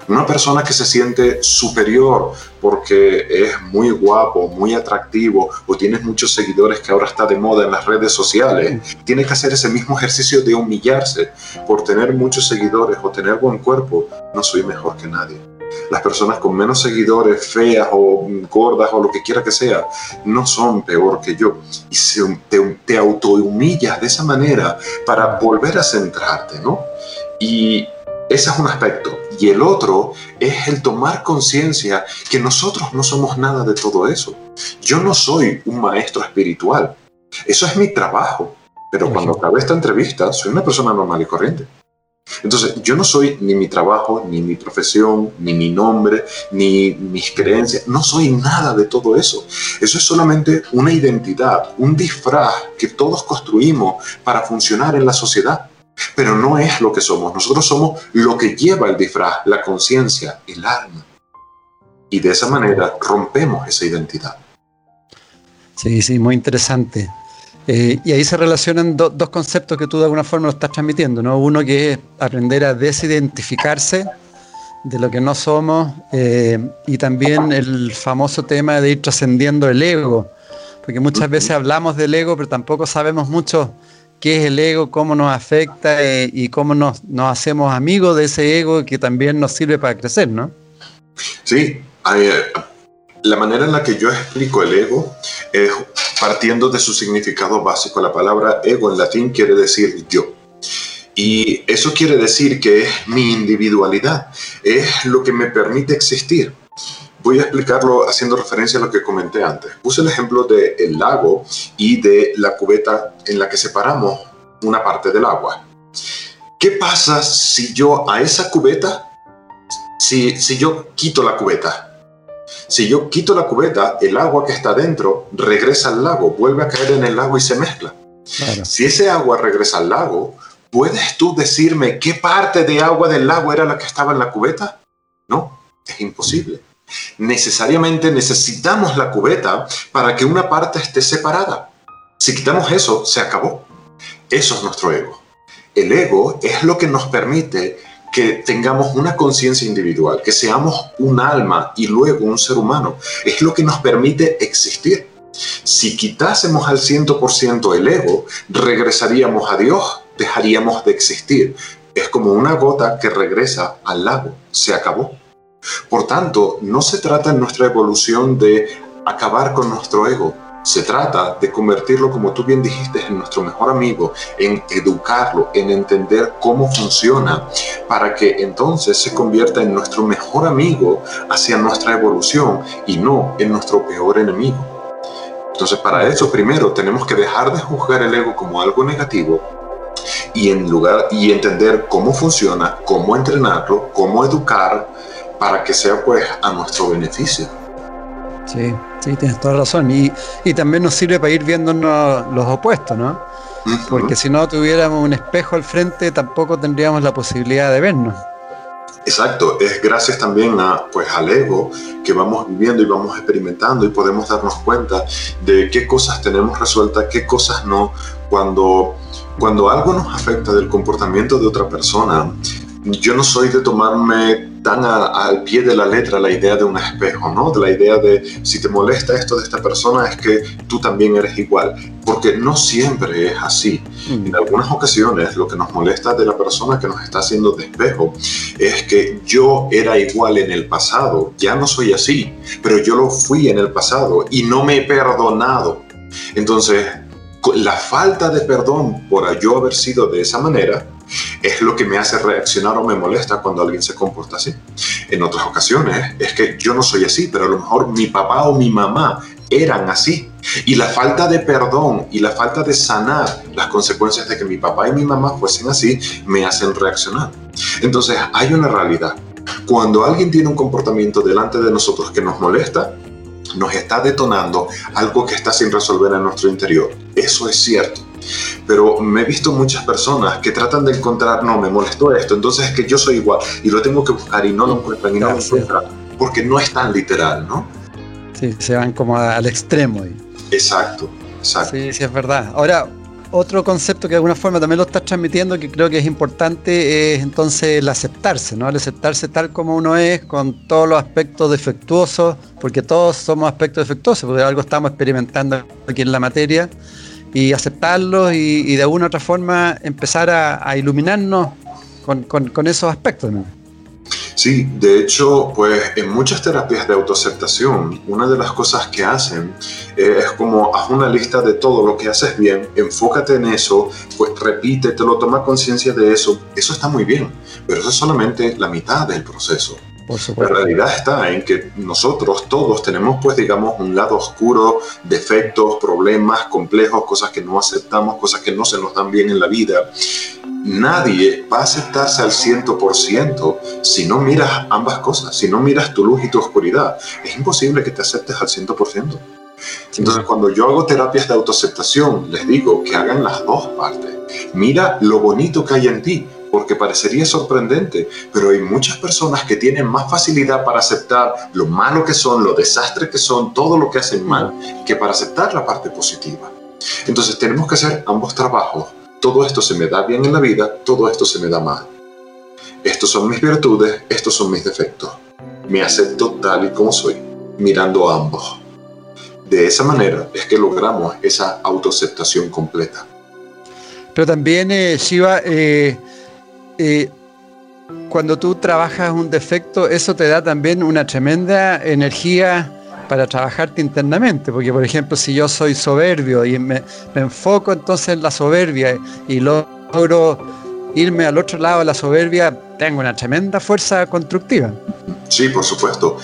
Una persona que se siente superior porque es muy guapo, muy atractivo o tienes muchos seguidores que ahora está de moda en las redes sociales, tiene que hacer ese mismo ejercicio de humillarse por tener muchos seguidores o tener buen cuerpo. No soy mejor que nadie. Las personas con menos seguidores, feas o gordas o lo que quiera que sea, no son peor que yo. Y te, te autohumillas de esa manera para volver a centrarte, ¿no? Y ese es un aspecto. Y el otro es el tomar conciencia que nosotros no somos nada de todo eso. Yo no soy un maestro espiritual. Eso es mi trabajo. Pero cuando acabé esta entrevista, soy una persona normal y corriente. Entonces, yo no soy ni mi trabajo, ni mi profesión, ni mi nombre, ni mis creencias. No soy nada de todo eso. Eso es solamente una identidad, un disfraz que todos construimos para funcionar en la sociedad. Pero no es lo que somos. Nosotros somos lo que lleva el disfraz, la conciencia, el alma. Y de esa manera rompemos esa identidad. Sí, sí, muy interesante. Eh, y ahí se relacionan dos conceptos que tú de alguna forma lo estás transmitiendo, ¿no? Uno que es aprender a desidentificarse de lo que no somos eh, y también el famoso tema de ir trascendiendo el ego, porque muchas veces hablamos del ego, pero tampoco sabemos mucho qué es el ego, cómo nos afecta eh, y cómo nos, nos, hacemos amigos de ese ego que también nos sirve para crecer, ¿no? Sí, la manera en la que yo explico el ego es partiendo de su significado básico. La palabra ego en latín quiere decir yo. Y eso quiere decir que es mi individualidad, es lo que me permite existir. Voy a explicarlo haciendo referencia a lo que comenté antes. Puse el ejemplo del el lago y de la cubeta en la que separamos una parte del agua. ¿Qué pasa si yo a esa cubeta, si, si yo quito la cubeta? Si yo quito la cubeta, el agua que está dentro regresa al lago, vuelve a caer en el lago y se mezcla. Si ese agua regresa al lago, ¿puedes tú decirme qué parte de agua del lago era la que estaba en la cubeta? No, es imposible. Necesariamente necesitamos la cubeta para que una parte esté separada. Si quitamos eso, se acabó. Eso es nuestro ego. El ego es lo que nos permite que tengamos una conciencia individual, que seamos un alma y luego un ser humano. Es lo que nos permite existir. Si quitásemos al 100% el ego, regresaríamos a Dios, dejaríamos de existir. Es como una gota que regresa al lago, se acabó. Por tanto, no se trata en nuestra evolución de acabar con nuestro ego, se trata de convertirlo, como tú bien dijiste, en nuestro mejor amigo, en educarlo, en entender cómo funciona, para que entonces se convierta en nuestro mejor amigo hacia nuestra evolución y no en nuestro peor enemigo. Entonces, para eso primero tenemos que dejar de juzgar el ego como algo negativo y en lugar y entender cómo funciona, cómo entrenarlo, cómo educar para que sea pues a nuestro beneficio. Sí, sí, tienes toda razón. Y, y también nos sirve para ir viéndonos los opuestos, ¿no? Porque si no tuviéramos un espejo al frente, tampoco tendríamos la posibilidad de vernos. Exacto, es gracias también a, pues, al ego que vamos viviendo y vamos experimentando y podemos darnos cuenta de qué cosas tenemos resueltas, qué cosas no. Cuando, cuando algo nos afecta del comportamiento de otra persona, yo no soy de tomarme al pie de la letra la idea de un espejo, ¿no? De la idea de si te molesta esto de esta persona es que tú también eres igual, porque no siempre es así. Mm. En algunas ocasiones lo que nos molesta de la persona que nos está haciendo de espejo es que yo era igual en el pasado, ya no soy así, pero yo lo fui en el pasado y no me he perdonado. Entonces, la falta de perdón por yo haber sido de esa manera, es lo que me hace reaccionar o me molesta cuando alguien se comporta así. En otras ocasiones es que yo no soy así, pero a lo mejor mi papá o mi mamá eran así. Y la falta de perdón y la falta de sanar las consecuencias de que mi papá y mi mamá fuesen así me hacen reaccionar. Entonces hay una realidad. Cuando alguien tiene un comportamiento delante de nosotros que nos molesta, nos está detonando algo que está sin resolver en nuestro interior. Eso es cierto. Pero me he visto muchas personas que tratan de encontrar, no, me molestó esto, entonces es que yo soy igual y lo tengo que buscar y no lo encuentran y no lo encuentran, porque no es tan literal, ¿no? Sí, se van como al extremo. Exacto, exacto. Sí, sí, es verdad. Ahora, otro concepto que de alguna forma también lo estás transmitiendo que creo que es importante es entonces el aceptarse, ¿no? El aceptarse tal como uno es, con todos los aspectos defectuosos, porque todos somos aspectos defectuosos, porque algo estamos experimentando aquí en la materia y aceptarlos y, de alguna otra forma empezar a, iluminarnos con, esos aspectos. Sí, de hecho, pues en muchas terapias de autoaceptación, una de las cosas que hacen es como haz una lista de todo lo que haces bien, enfócate en eso, pues repítetelo, toma conciencia de eso. Eso está muy bien, pero eso es solamente la mitad del proceso. La realidad está en que nosotros todos tenemos, pues, digamos, un lado oscuro, defectos, problemas, complejos, cosas que no aceptamos, cosas que no se nos dan bien en la vida. Nadie va a aceptarse al 100% si no miras ambas cosas, si no miras tu luz y tu oscuridad. Es imposible que te aceptes al 100%. Entonces, cuando yo hago terapias de autoaceptación, les digo que hagan las dos partes. Mira lo bonito que hay en ti, porque parecería sorprendente, pero hay muchas personas que tienen más facilidad para aceptar lo malo que son, lo desastre que son, todo lo que hacen mal, que para aceptar la parte positiva. Entonces tenemos que hacer ambos trabajos. Todo esto se me da bien en la vida, todo esto se me da mal. Estos son mis virtudes, estos son mis defectos. Me acepto tal y como soy, mirando a ambos. De esa manera es que logramos esa autoaceptación completa. Pero también, eh, Shiva, eh, eh, cuando tú trabajas un defecto, eso te da también una tremenda energía para trabajarte internamente, porque por ejemplo, si yo soy soberbio y me, enfoco entonces en la soberbia y logro irme al otro lado de la soberbia, tengo una tremenda fuerza constructiva. Sí, por supuesto.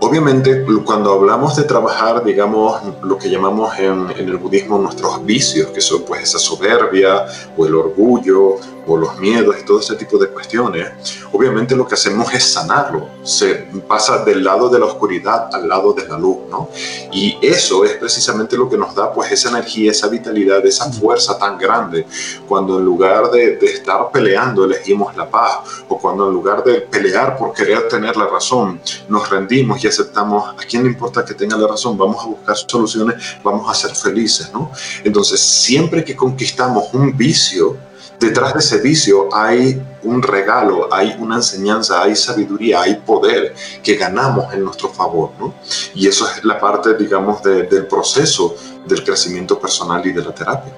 Obviamente, cuando hablamos de trabajar, digamos, lo que llamamos en, en, el budismo nuestros vicios, que son pues esa soberbia o el orgullo o los miedos y todo ese tipo de cuestiones, obviamente lo que hacemos es sanarlo. Se pasa del lado de la oscuridad al lado de la luz, ¿no? Y eso es precisamente lo que nos da pues esa energía, esa vitalidad, esa fuerza tan grande cuando en lugar de, de estar peleando elegimos la paz o cuando en lugar de pelear por querer tener la razón nos rendimos y aceptamos a quién le importa que tenga la razón, vamos a buscar soluciones, vamos a ser felices, ¿no? Entonces, siempre que conquistamos un vicio, detrás de ese vicio hay un regalo, hay una enseñanza, hay sabiduría, hay poder que ganamos en nuestro favor, ¿no? Y eso es la parte, digamos, del proceso del crecimiento personal y de la terapia.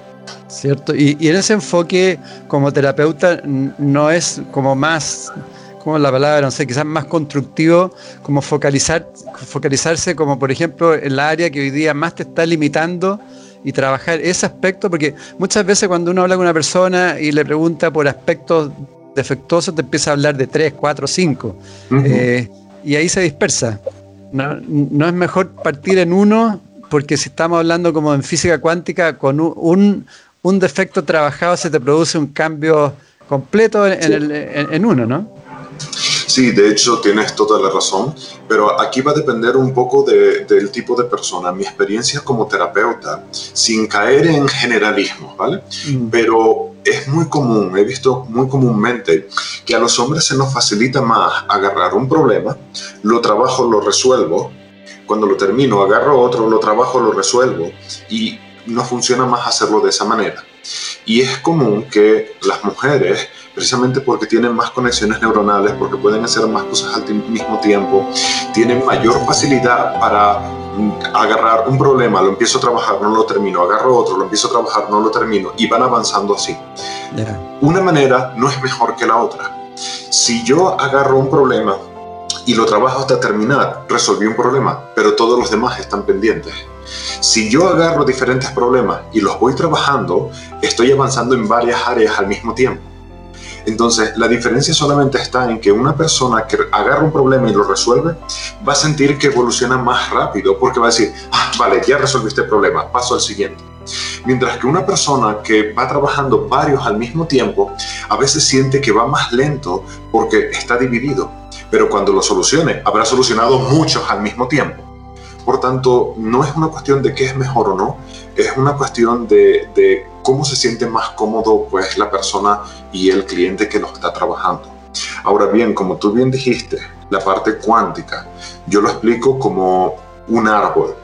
Cierto, y, y en ese enfoque como terapeuta no es como más como la palabra, no sé, quizás más constructivo, como focalizar, focalizarse como por ejemplo en la área que hoy día más te está limitando y trabajar ese aspecto, porque muchas veces cuando uno habla con una persona y le pregunta por aspectos defectuosos, te empieza a hablar de tres, cuatro, cinco, eh, y ahí se dispersa. No, no, es mejor partir en uno, porque si estamos hablando como en física cuántica, con un, un, defecto trabajado se te produce un cambio completo en, el, en, en uno, ¿no? Sí, de hecho tienes toda la razón, pero aquí va a depender un poco del tipo de persona. Mi experiencia como terapeuta, sin caer en generalismo, ¿vale? Mm. Pero es muy común, he visto muy comúnmente que a los hombres se nos facilita más agarrar un problema, lo trabajo, lo resuelvo, cuando lo termino agarro otro, lo trabajo, lo resuelvo y no funciona más hacerlo de esa manera. Y es común que las mujeres precisamente porque tienen más conexiones neuronales, porque pueden hacer más cosas al mismo tiempo, tienen mayor facilidad para mm, agarrar un problema, lo empiezo a trabajar, no lo termino, agarro otro, lo empiezo a trabajar, no lo termino, y van avanzando así. Una manera no es mejor que la otra. Si yo agarro un problema y lo trabajo hasta terminar, resolví un problema, pero todos los demás están pendientes. Si yo agarro diferentes problemas y los voy trabajando, estoy avanzando en varias áreas al mismo tiempo. Entonces, la diferencia solamente está en que una persona que agarra un problema y lo resuelve, va a sentir que evoluciona más rápido porque va a decir, ah, vale, ya resolví este problema, paso al siguiente. Mientras que una persona que va trabajando varios al mismo tiempo, a veces siente que va más lento porque está dividido. Pero cuando lo solucione, habrá solucionado muchos al mismo tiempo. Por tanto, no es una cuestión de qué es mejor o no, es una cuestión de, cómo se siente más cómodo pues la persona y el cliente que lo está trabajando. Ahora bien, como tú bien dijiste, la parte cuántica, yo lo explico como un árbol.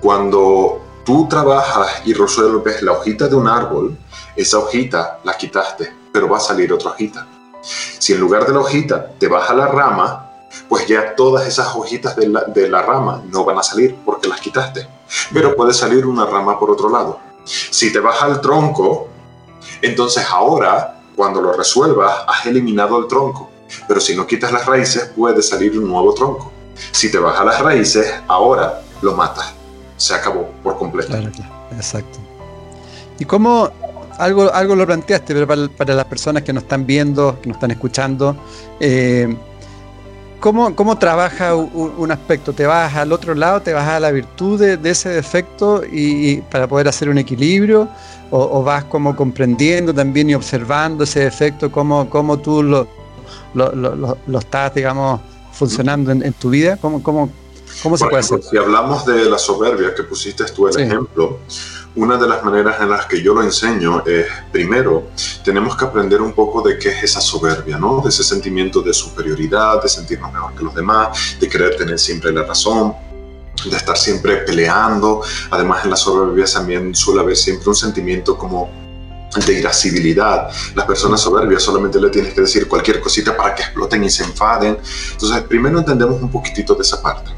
Cuando tú trabajas y resuelves la hojita de un árbol, esa hojita la quitaste, pero va a salir otra hojita. Si en lugar de la hojita te baja la rama, pues ya todas esas hojitas de la, de la rama no van a salir porque las quitaste. Pero puede salir una rama por otro lado. Si te baja el tronco, entonces ahora, cuando lo resuelvas, has eliminado el tronco. Pero si no quitas las raíces, puede salir un nuevo tronco. Si te baja las raíces, ahora lo matas. Se acabó por completo. Exacto. ¿Y cómo, algo, algo lo planteaste, pero para, las personas que nos están viendo, que nos están escuchando, eh, cómo, cómo trabaja un, aspecto? ¿Te vas al otro lado, te vas a la virtud de, ese defecto y, para poder hacer un equilibrio? O, vas como comprendiendo también y observando ese defecto, cómo, cómo tú lo, lo, estás, digamos, funcionando en, tu vida? ¿Cómo, cómo, cómo se puede hacer? Si hablamos de la soberbia que pusiste tú el ejemplo, una de las maneras en las que yo lo enseño es, primero, tenemos que aprender un poco de qué es esa soberbia, ¿no? De ese sentimiento de superioridad, de sentirnos mejor que los demás, de querer tener siempre la razón, de estar siempre peleando. Además, en la soberbia también suele haber siempre un sentimiento como de irascibilidad. Las personas soberbias solamente le tienes que decir cualquier cosita para que exploten y se enfaden. Entonces, primero entendemos un poquitito de esa parte.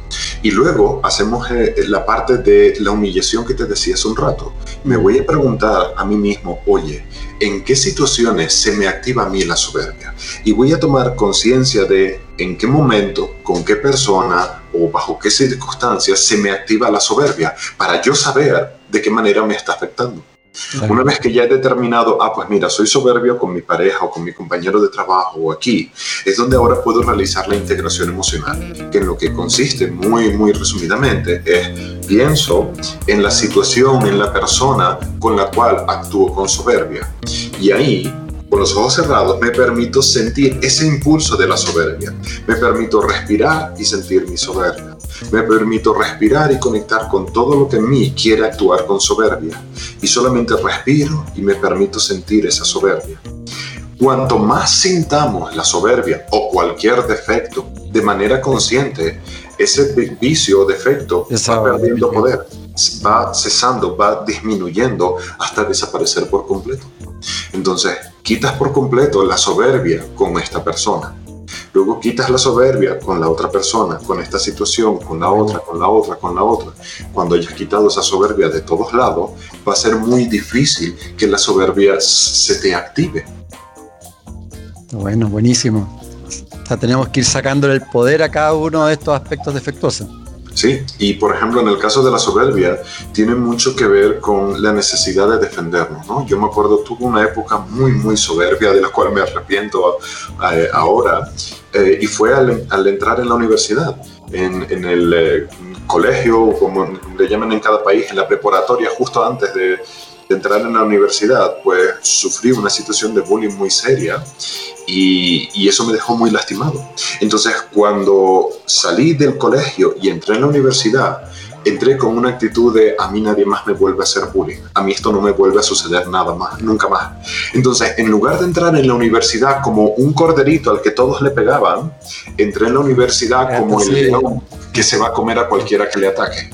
Y luego hacemos eh, la parte de la humillación que te decía hace un rato. Me voy a preguntar a mí mismo, oye, ¿en qué situaciones se me activa a mí la soberbia? Y voy a tomar conciencia de en qué momento, con qué persona o bajo qué circunstancias se me activa la soberbia para yo saber de qué manera me está afectando. Una vez que ya he determinado, ah, pues mira, soy soberbio con mi pareja o con mi compañero de trabajo o aquí, es donde ahora puedo realizar la integración emocional, que en lo que consiste muy, muy resumidamente es pienso en la situación, en la persona con la cual actúo con soberbia. Y ahí con los ojos cerrados me permito sentir ese impulso de la soberbia. Me permito respirar y sentir mi soberbia. Me permito respirar y conectar con todo lo que en mí quiere actuar con soberbia. Y solamente respiro y me permito sentir esa soberbia. Cuanto más sintamos la soberbia o cualquier defecto de manera consciente, ese vicio o defecto va perdiendo poder, va cesando, va disminuyendo hasta desaparecer por completo. Entonces, quitas por completo la soberbia con esta persona. Luego quitas la soberbia con la otra persona, con esta situación, con la otra, con la otra, con la otra. Cuando hayas quitado esa soberbia de todos lados, va a ser muy difícil que la soberbia se te active. Bueno, buenísimo. O tenemos que ir sacándole el poder a cada uno de estos aspectos defectuosos. Sí, y por ejemplo en el caso de la soberbia tiene mucho que ver con la necesidad de defendernos, ¿no? Yo me acuerdo, tuve una época muy, muy soberbia de la cual me arrepiento eh, ahora, eh, y fue al, entrar en la universidad, en, el eh, colegio, como le llaman en cada país, en la preparatoria, justo antes de, de entrar en la universidad, pues sufrí una situación de bullying muy seria y, eso me dejó muy lastimado. Entonces, cuando salí del colegio y entré en la universidad, entré con una actitud de a mí nadie más me vuelve a hacer bullying, a mí esto no me vuelve a suceder nada más, nunca más. Entonces, en lugar de entrar en la universidad como un corderito al que todos le pegaban, entré en la universidad como el león que se va a comer a cualquiera que le ataque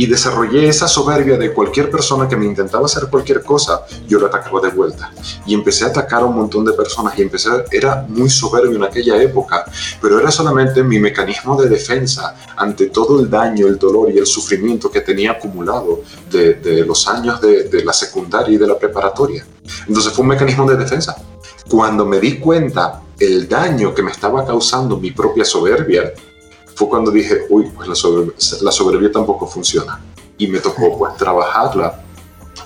y desarrollé esa soberbia de cualquier persona que me intentaba hacer cualquier cosa, yo lo atacaba de vuelta. Y empecé a atacar a un montón de personas y empecé, era muy soberbio en aquella época, pero era solamente mi mecanismo de defensa ante todo el daño, el dolor y el sufrimiento que tenía acumulado de, los años de, de la secundaria y de la preparatoria. Entonces fue un mecanismo de defensa. Cuando me di cuenta el daño que me estaba causando mi propia soberbia, fue cuando dije, uy, pues la, soberbia tampoco funciona. Y me tocó pues trabajarla,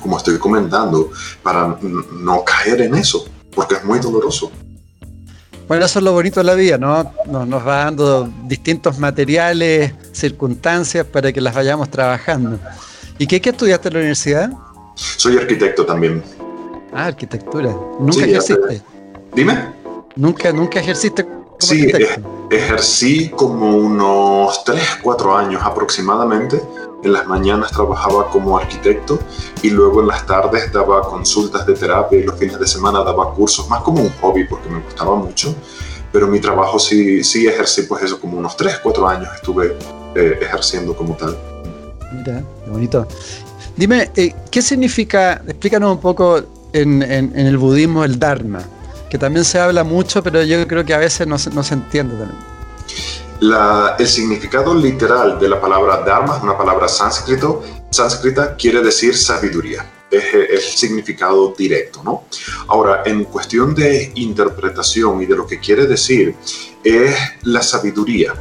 como estoy comentando, para no caer en eso, porque es muy doloroso. Bueno, eso es lo bonito de la vida, ¿no? Nos, nos, va dando distintos materiales, circunstancias para que las vayamos trabajando. ¿Y qué, qué estudiaste en la universidad? Soy arquitecto también. Ah, arquitectura. ¿Nunca ejerciste? Dime. ¿Nunca, nunca ejerciste Sí, ejercí como unos 3, 4 años aproximadamente. En las mañanas trabajaba como arquitecto y luego en las tardes daba consultas de terapia y los fines de semana daba cursos, más como un hobby porque me gustaba mucho. Pero mi trabajo sí, sí ejercí, pues eso, como unos 3, 4 años estuve eh, ejerciendo como tal. Mira, qué bonito. Dime, eh, ¿qué significa, explícanos un poco en, en el budismo el Dharma? Que también se habla mucho, pero yo creo que a veces no, no se entiende también. La, el significado literal de la palabra Dharma una palabra sánscrito. Sánscrita quiere decir sabiduría. Es el significado directo, ¿no? Ahora, en cuestión de interpretación y de lo que quiere decir, es la sabiduría.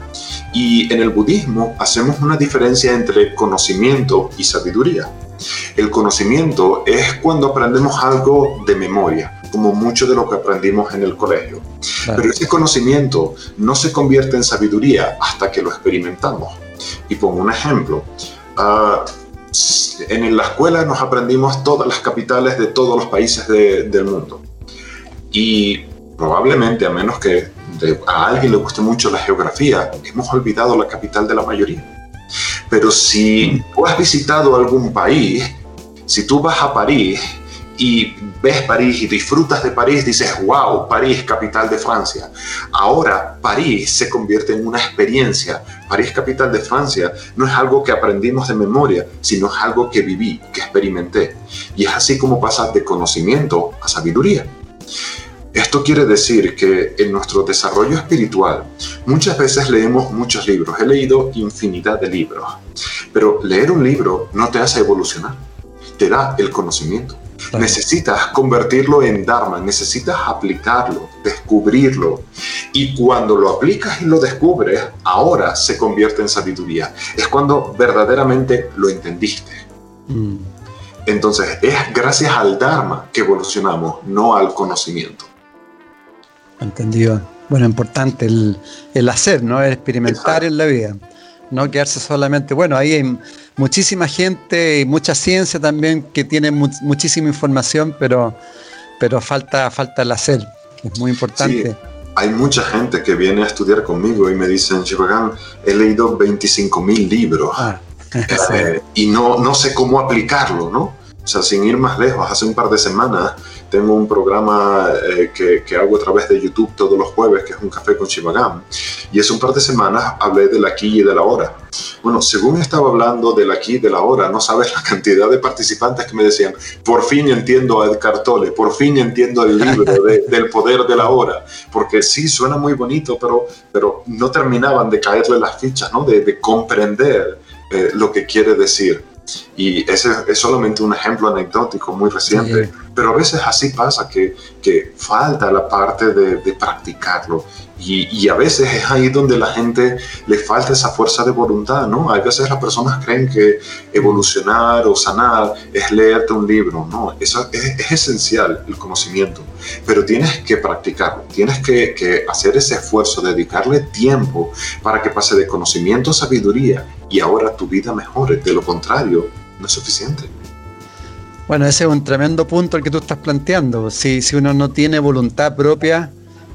Y en el budismo hacemos una diferencia entre conocimiento y sabiduría. El conocimiento es cuando aprendemos algo de memoria, como mucho de lo que aprendimos en el colegio. Pero ese conocimiento no se convierte en sabiduría hasta que lo experimentamos. Y pongo un ejemplo. Ah, en la escuela nos aprendimos todas las capitales de todos los países del mundo. Y probablemente, a menos que a alguien le guste mucho la geografía, hemos olvidado la capital de la mayoría. Pero si tú has visitado algún país, si tú vas a París y ves París y disfrutas de París, dices, wow, París, capital de Francia. Ahora París se convierte en una experiencia. París, capital de Francia, no es algo que aprendimos de memoria, sino es algo que viví, que experimenté. Y es así como pasa de conocimiento a sabiduría. Esto quiere decir que en nuestro desarrollo espiritual muchas veces leemos muchos libros. He leído infinidad de libros, pero leer un libro no te hace evolucionar, te da el conocimiento. Necesitas convertirlo en Dharma, necesitas aplicarlo, descubrirlo. Y cuando lo aplicas y lo descubres, ahora se convierte en sabiduría. Es cuando verdaderamente lo entendiste. Mm. Entonces, es gracias al Dharma que evolucionamos, no al conocimiento. Entendido. Bueno, importante el, el hacer, ¿no? El experimentar en la vida. No quedarse solamente. Bueno, ahí hay muchísima gente y mucha ciencia también que tiene muchísima información, pero, pero falta, falta el hacer, que es muy importante. hay mucha gente que viene a estudiar conmigo y me dicen, Shivagan, he leído 25 mil libros ah, eh, y no, no sé cómo aplicarlo, ¿no? O sea, sin ir más lejos, hace un par de semanas tengo un programa eh, que, que, hago a través de YouTube todos los jueves, que es un café con Shivagam. Y hace un par de semanas hablé del aquí y de la hora. Bueno, según estaba hablando del aquí y de la hora, no sabes la cantidad de participantes que me decían, por fin entiendo a Edgar Tolle, por fin entiendo el libro del poder de la hora. Porque sí, suena muy bonito, pero, pero no terminaban de caerle las fichas, ¿no? De, de comprender eh, lo que quiere decir. Y ese es solamente un ejemplo anecdótico muy reciente, pero a veces así pasa que, que falta la parte de, de practicarlo y, a veces es ahí donde la gente le falta esa fuerza de voluntad, ¿no? A veces las personas creen que evolucionar o sanar es leerte un libro, ¿no? Eso es, esencial, el conocimiento, pero tienes que practicarlo, tienes que, que, hacer ese esfuerzo, dedicarle tiempo para que pase de conocimiento a sabiduría y ahora tu vida mejore. De lo contrario, no es suficiente. Bueno, ese es un tremendo punto el que tú estás planteando. Si, si uno no tiene voluntad propia,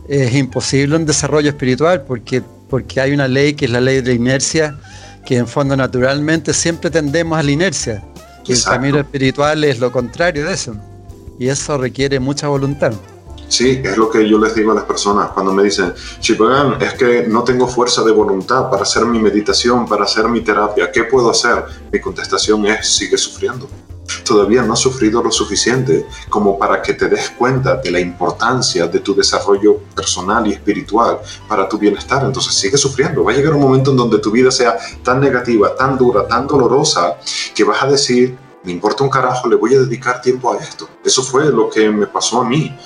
es imposible un desarrollo espiritual porque, porque hay una ley que es la ley de la inercia, que en fondo naturalmente siempre tendemos a la inercia. Y el camino espiritual es lo contrario de eso. Y eso requiere mucha voluntad. Sí, es lo que yo les digo a las personas cuando me dicen, Chipagan, es que no tengo fuerza de voluntad para hacer mi meditación, para hacer mi terapia, ¿qué puedo hacer? Mi contestación es, sigue sufriendo todavía no has sufrido lo suficiente como para que te des cuenta de la importancia de tu desarrollo personal y espiritual para tu bienestar. Entonces sigue sufriendo. Va a llegar un momento en donde tu vida sea tan negativa, tan dura, tan dolorosa, que vas a decir, me importa un carajo, le voy a dedicar tiempo a esto. Eso fue lo que me pasó a mí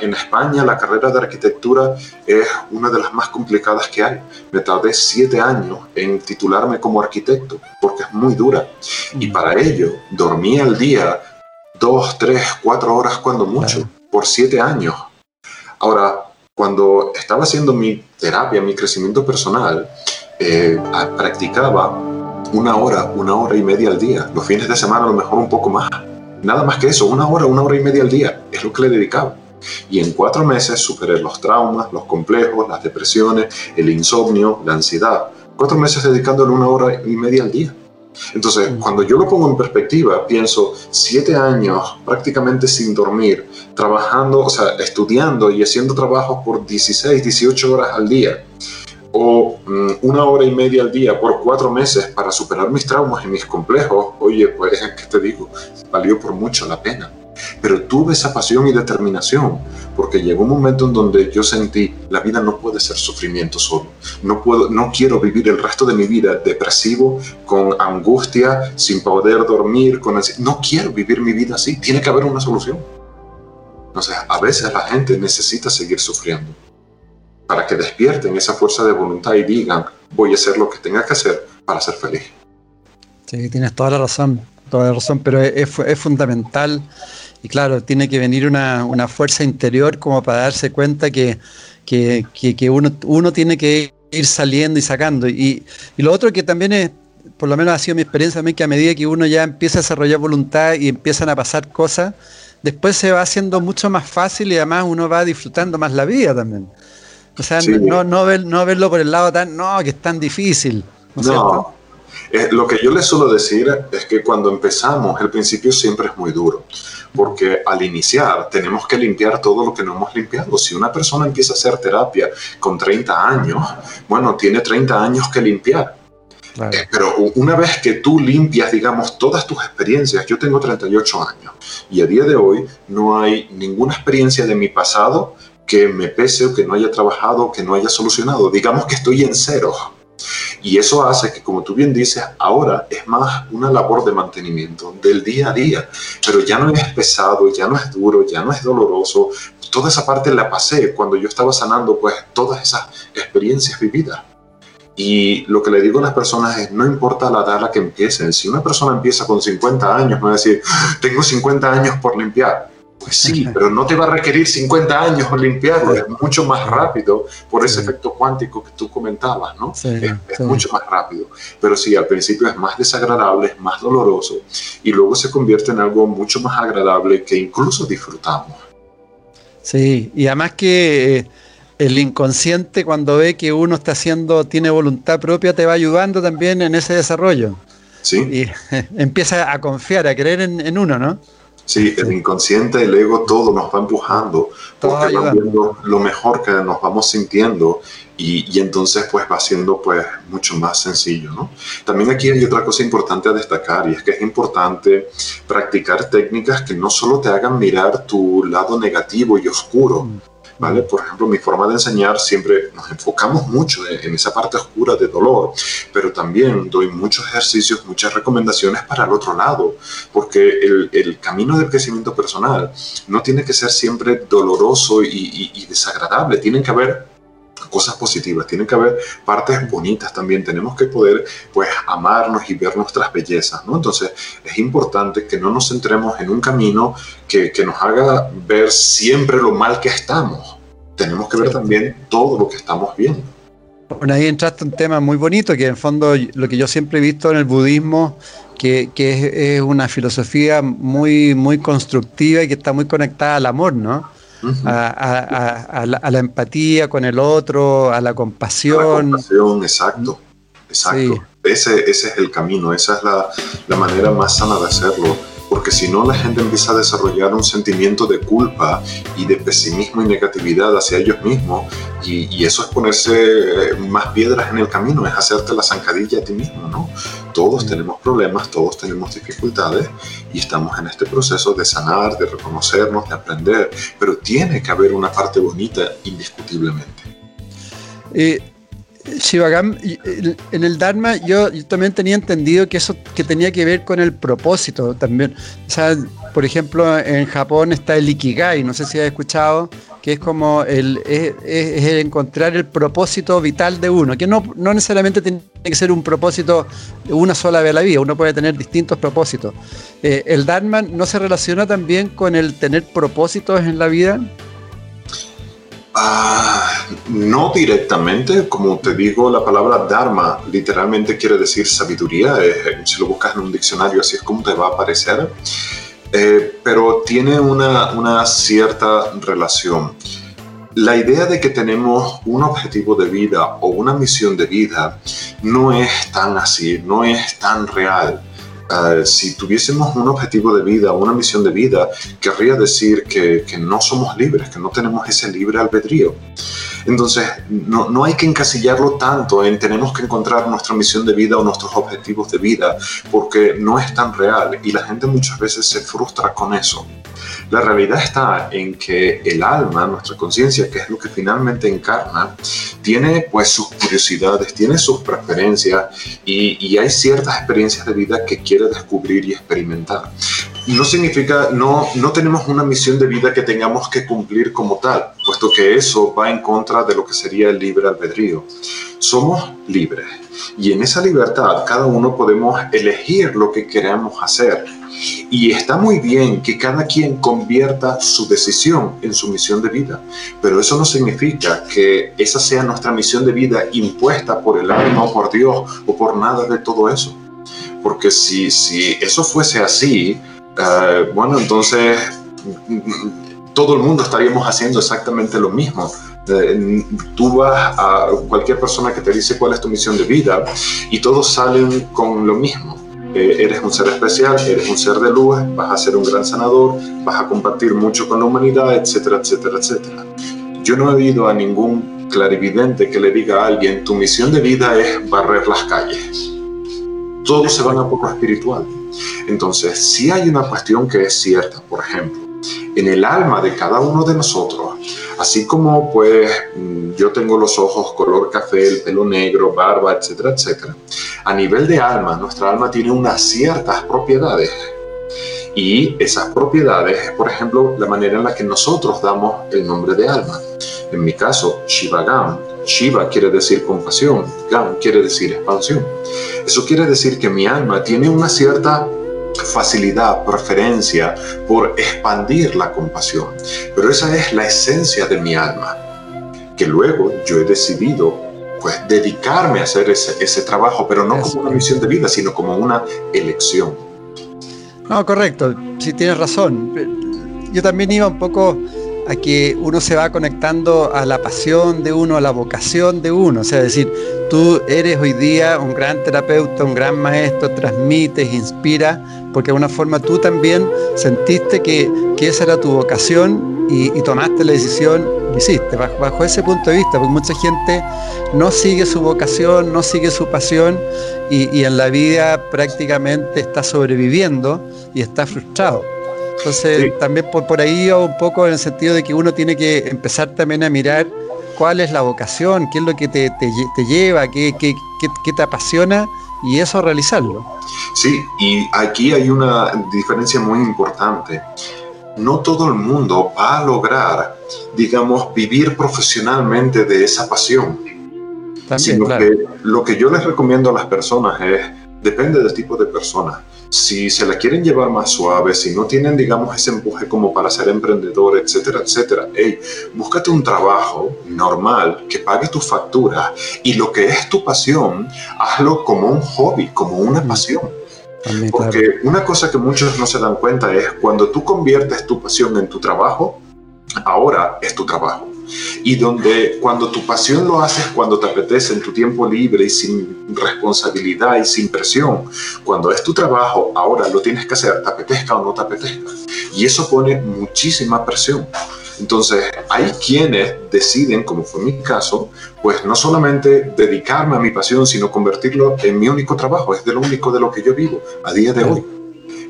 en España la carrera de arquitectura es una de las más complicadas que hay. Me tardé siete años en titularme como arquitecto porque es muy dura. Y para ello dormí al día dos, tres, cuatro horas cuando mucho, por siete años. Ahora, cuando estaba haciendo mi terapia, mi crecimiento personal, eh, practicaba una hora, una hora y media al día. Los fines de semana a lo mejor un poco más. Nada más que eso, una hora, una hora y media al día. Es lo que le dedicaba. Y en cuatro meses superé los traumas, los complejos, las depresiones, el insomnio, la ansiedad. Cuatro meses dedicándole una hora y media al día. Entonces, mm. cuando yo lo pongo en perspectiva, pienso siete años prácticamente sin dormir, trabajando, o sea, estudiando y haciendo trabajos por 16, 18 horas al día, o mm, una hora y media al día por cuatro meses para superar mis traumas y mis complejos, oye, pues, ¿qué te digo? Valió por mucho la pena. Pero tuve esa pasión y determinación, porque llegó un momento en donde yo sentí, la vida no puede ser sufrimiento solo. No, puedo, no quiero vivir el resto de mi vida depresivo, con angustia, sin poder dormir, con no quiero vivir mi vida así, tiene que haber una solución. Sea, a veces la gente necesita seguir sufriendo para que despierten esa fuerza de voluntad y digan, voy a hacer lo que tenga que hacer para ser feliz. Sí, tienes toda la razón. toda razón, pero es, fundamental y claro, tiene que venir una, fuerza interior como para darse cuenta que, que, uno, uno tiene que ir saliendo y sacando. Y, y, lo otro que también es, por lo menos ha sido mi experiencia también, que a medida que uno ya empieza a desarrollar voluntad y empiezan a pasar cosas, después se va haciendo mucho más fácil y además uno va disfrutando más la vida también. O sea, no, no, verlo por el lado tan, no, que es tan difícil. No, eh, lo que yo les suelo decir es que cuando empezamos, el principio siempre es muy duro, porque al iniciar tenemos que limpiar todo lo que no hemos limpiado. Si una persona empieza a hacer terapia con 30 años, bueno, tiene 30 años que limpiar. Eh, pero una vez que tú limpias, digamos, todas tus experiencias, yo tengo 38 años y a día de hoy no hay ninguna experiencia de mi pasado que me pese o que no haya trabajado o que no haya solucionado. Digamos que estoy en cero. Y eso hace que, como tú bien dices, ahora es más una labor de mantenimiento del día a día, pero ya no es pesado, ya no es duro, ya no es doloroso. Toda esa parte la pasé cuando yo estaba sanando, pues todas esas experiencias vividas. Y lo que le digo a las personas es, no importa la edad a la que empiecen, si una persona empieza con 50 años, no va decir, tengo 50 años por limpiar pues sí, pero no te va a requerir 50 años limpiarlo, es mucho más rápido por ese efecto cuántico que tú comentabas, ¿no? es, mucho más rápido. Pero sí, al principio es más desagradable, es más doloroso y luego se convierte en algo mucho más agradable que incluso disfrutamos. Sí, y además que eh, el inconsciente cuando ve que uno está haciendo, tiene voluntad propia, te va ayudando también en ese desarrollo. Sí. Y empieza a confiar, a creer en uno, ¿no? Sí, el inconsciente, el ego, todo nos va empujando, porque va viendo lo mejor que nos vamos sintiendo y, y, entonces pues va siendo pues mucho más sencillo, ¿no? También aquí hay otra cosa importante a destacar y es que es importante practicar técnicas que no solo te hagan mirar tu lado negativo y oscuro, mm. ¿Vale? Por ejemplo, mi forma de enseñar siempre nos enfocamos mucho en esa parte oscura de dolor, pero también doy muchos ejercicios, muchas recomendaciones para el otro lado, porque el, el camino del crecimiento personal no tiene que ser siempre doloroso y, y desagradable, tienen que haber cosas positivas, tienen que haber partes bonitas también, tenemos que poder pues amarnos y ver nuestras bellezas, ¿no? Entonces es importante que no nos centremos en un camino que, que nos haga ver siempre lo mal que estamos, tenemos que ver también todo lo que estamos viendo. Bueno, ahí entraste un tema muy bonito, que en el fondo lo que yo siempre he visto en el budismo, que, que es, es, una filosofía muy, muy constructiva y que está muy conectada al amor, ¿no? A, la, empatía con el otro, a la compasión. la compasión, exacto, exacto. Ese, ese es el camino, esa es la, la manera más sana de hacerlo porque si no la gente empieza a desarrollar un sentimiento de culpa y de pesimismo y negatividad hacia ellos mismos y, eso es ponerse eh, más piedras en el camino, es hacerte la zancadilla a ti mismo, ¿no? Todos mm. tenemos problemas, todos tenemos dificultades y estamos en este proceso de sanar, de reconocernos, de aprender, pero tiene que haber una parte bonita indiscutiblemente. Eh, Shivagam, en el Dharma yo, también tenía entendido que eso que tenía que ver con el propósito también. O sea, por ejemplo, en Japón está el Ikigai, no sé si has escuchado, que es como el, es, encontrar el propósito vital de uno, que no, no necesariamente tiene que ser un propósito una sola vez a la vida, uno puede tener distintos propósitos. Eh, ¿El Dharma no se relaciona también con el tener propósitos en la vida? Ah, no directamente, como te digo, la palabra Dharma literalmente quiere decir sabiduría. Eh, si lo buscas en un diccionario, así es como te va a aparecer. Eh, pero tiene una, una cierta relación. La idea de que tenemos un objetivo de vida o una misión de vida no es tan así, no es tan real. Ah, si tuviésemos un objetivo de vida, una misión de vida, querría decir que, que, no somos libres, que no tenemos ese libre albedrío. Entonces, no, no, hay que encasillarlo tanto en tenemos que encontrar nuestra misión de vida o nuestros objetivos de vida, porque no es tan real y la gente muchas veces se frustra con eso. La realidad está en que el alma, nuestra conciencia, que es lo que finalmente encarna, tiene pues sus curiosidades, tiene sus preferencias y, y hay ciertas experiencias de vida que quiere descubrir y experimentar. no significa, no, no tenemos una misión de vida que tengamos que cumplir como tal, puesto que eso va en contra de lo que sería el libre albedrío. Somos libres y en esa libertad cada uno podemos elegir lo que queremos hacer. Y está muy bien que cada quien convierta su decisión en su misión de vida, pero eso no significa que esa sea nuestra misión de vida impuesta por el alma o por Dios o por nada de todo eso. Porque si, si eso fuese así, eh, bueno, entonces todo el mundo estaríamos haciendo exactamente lo mismo. Eh, tú vas a cualquier persona que te dice cuál es tu misión de vida y todos salen con lo mismo. Eh, eres un ser especial, eres un ser de luz, vas a ser un gran sanador, vas a compartir mucho con la humanidad, etcétera, etcétera, etcétera. Yo no he oído a ningún clarividente que le diga a alguien, tu misión de vida es barrer las calles. Todos se van a poco espiritual. Entonces, si hay una cuestión que es cierta, por ejemplo, en el alma de cada uno de nosotros, así como pues mm, yo tengo los ojos color café, el pelo negro, barba, etcétera, etcétera, a nivel de alma, nuestra alma tiene unas ciertas propiedades. Y esas propiedades es, por ejemplo, la manera en la que nosotros damos el nombre de alma. En mi caso, Shivagam. Shiva quiere decir compasión, Gam quiere decir expansión. Eso quiere decir que mi alma tiene una cierta facilidad, preferencia por expandir la compasión. Pero esa es la esencia de mi alma, que luego yo he decidido pues dedicarme a hacer ese, ese trabajo, pero no como una misión de vida, sino como una elección. No, correcto, sí tienes razón. Yo también iba un poco a que uno se va conectando a la pasión de uno, a la vocación de uno. O sea, decir, tú eres hoy día un gran terapeuta, un gran maestro, transmites, inspira, porque de alguna forma tú también sentiste que, esa era tu vocación y, tomaste la decisión, hiciste, bajo, ese punto de vista, porque mucha gente no sigue su vocación, no sigue su pasión y en la vida prácticamente está sobreviviendo y está frustrado. Entonces, también por, por ahí un poco en el sentido de que uno tiene que empezar también a mirar cuál es la vocación, qué es lo que te, lleva, qué, qué, te apasiona y eso realizarlo. Sí, y aquí hay una diferencia muy importante. No todo el mundo va a lograr, digamos, vivir profesionalmente de esa pasión. También, sino que lo que yo les recomiendo a las personas es, depende del tipo de persona si se la quieren llevar más suave, si no tienen, digamos, ese empuje como para ser emprendedor, etcétera, etcétera, hey, búscate un trabajo normal que pague tus facturas y lo que es tu pasión, hazlo como un hobby, como una pasión. Porque una cosa que muchos no se dan cuenta es cuando tú conviertes tu pasión en tu trabajo, ahora es tu trabajo y donde cuando tu pasión lo haces cuando te apetece en tu tiempo libre y sin responsabilidad y sin presión, cuando es tu trabajo, ahora lo tienes que hacer, te apetezca o no te apetezca. Y eso pone muchísima presión. Entonces, hay quienes deciden, como fue mi caso, pues no solamente dedicarme a mi pasión, sino convertirlo en mi único trabajo, es de lo único de lo que yo vivo a día de hoy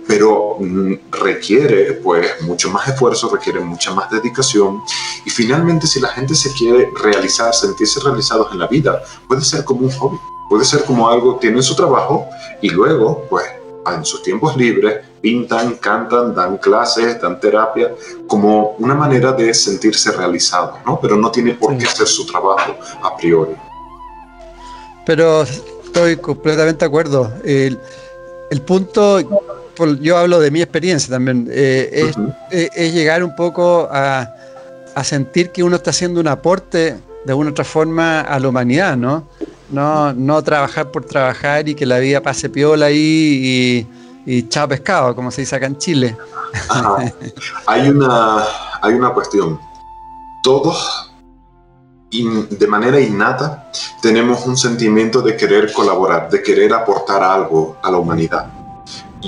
pero mm, requiere pues mucho más esfuerzo, requiere mucha más dedicación y finalmente si la gente se quiere realizar, sentirse realizados en la vida, puede ser como un hobby, puede ser como algo, tienen su trabajo y luego pues en sus tiempos libres pintan, cantan, dan clases, dan terapia, como una manera de sentirse realizados, ¿no? Pero no tiene por qué hacer su trabajo a priori. Pero estoy completamente de acuerdo. El, el punto yo hablo de mi experiencia también, eh, es, llegar un poco a, sentir que uno está haciendo un aporte de una otra forma a la humanidad, ¿no? No, no trabajar por trabajar y que la vida pase piola ahí y, y chao pescado, como se dice acá en Chile. Hay, una, hay una cuestión. Todos, de manera innata, tenemos un sentimiento de querer colaborar, de querer aportar algo a la humanidad.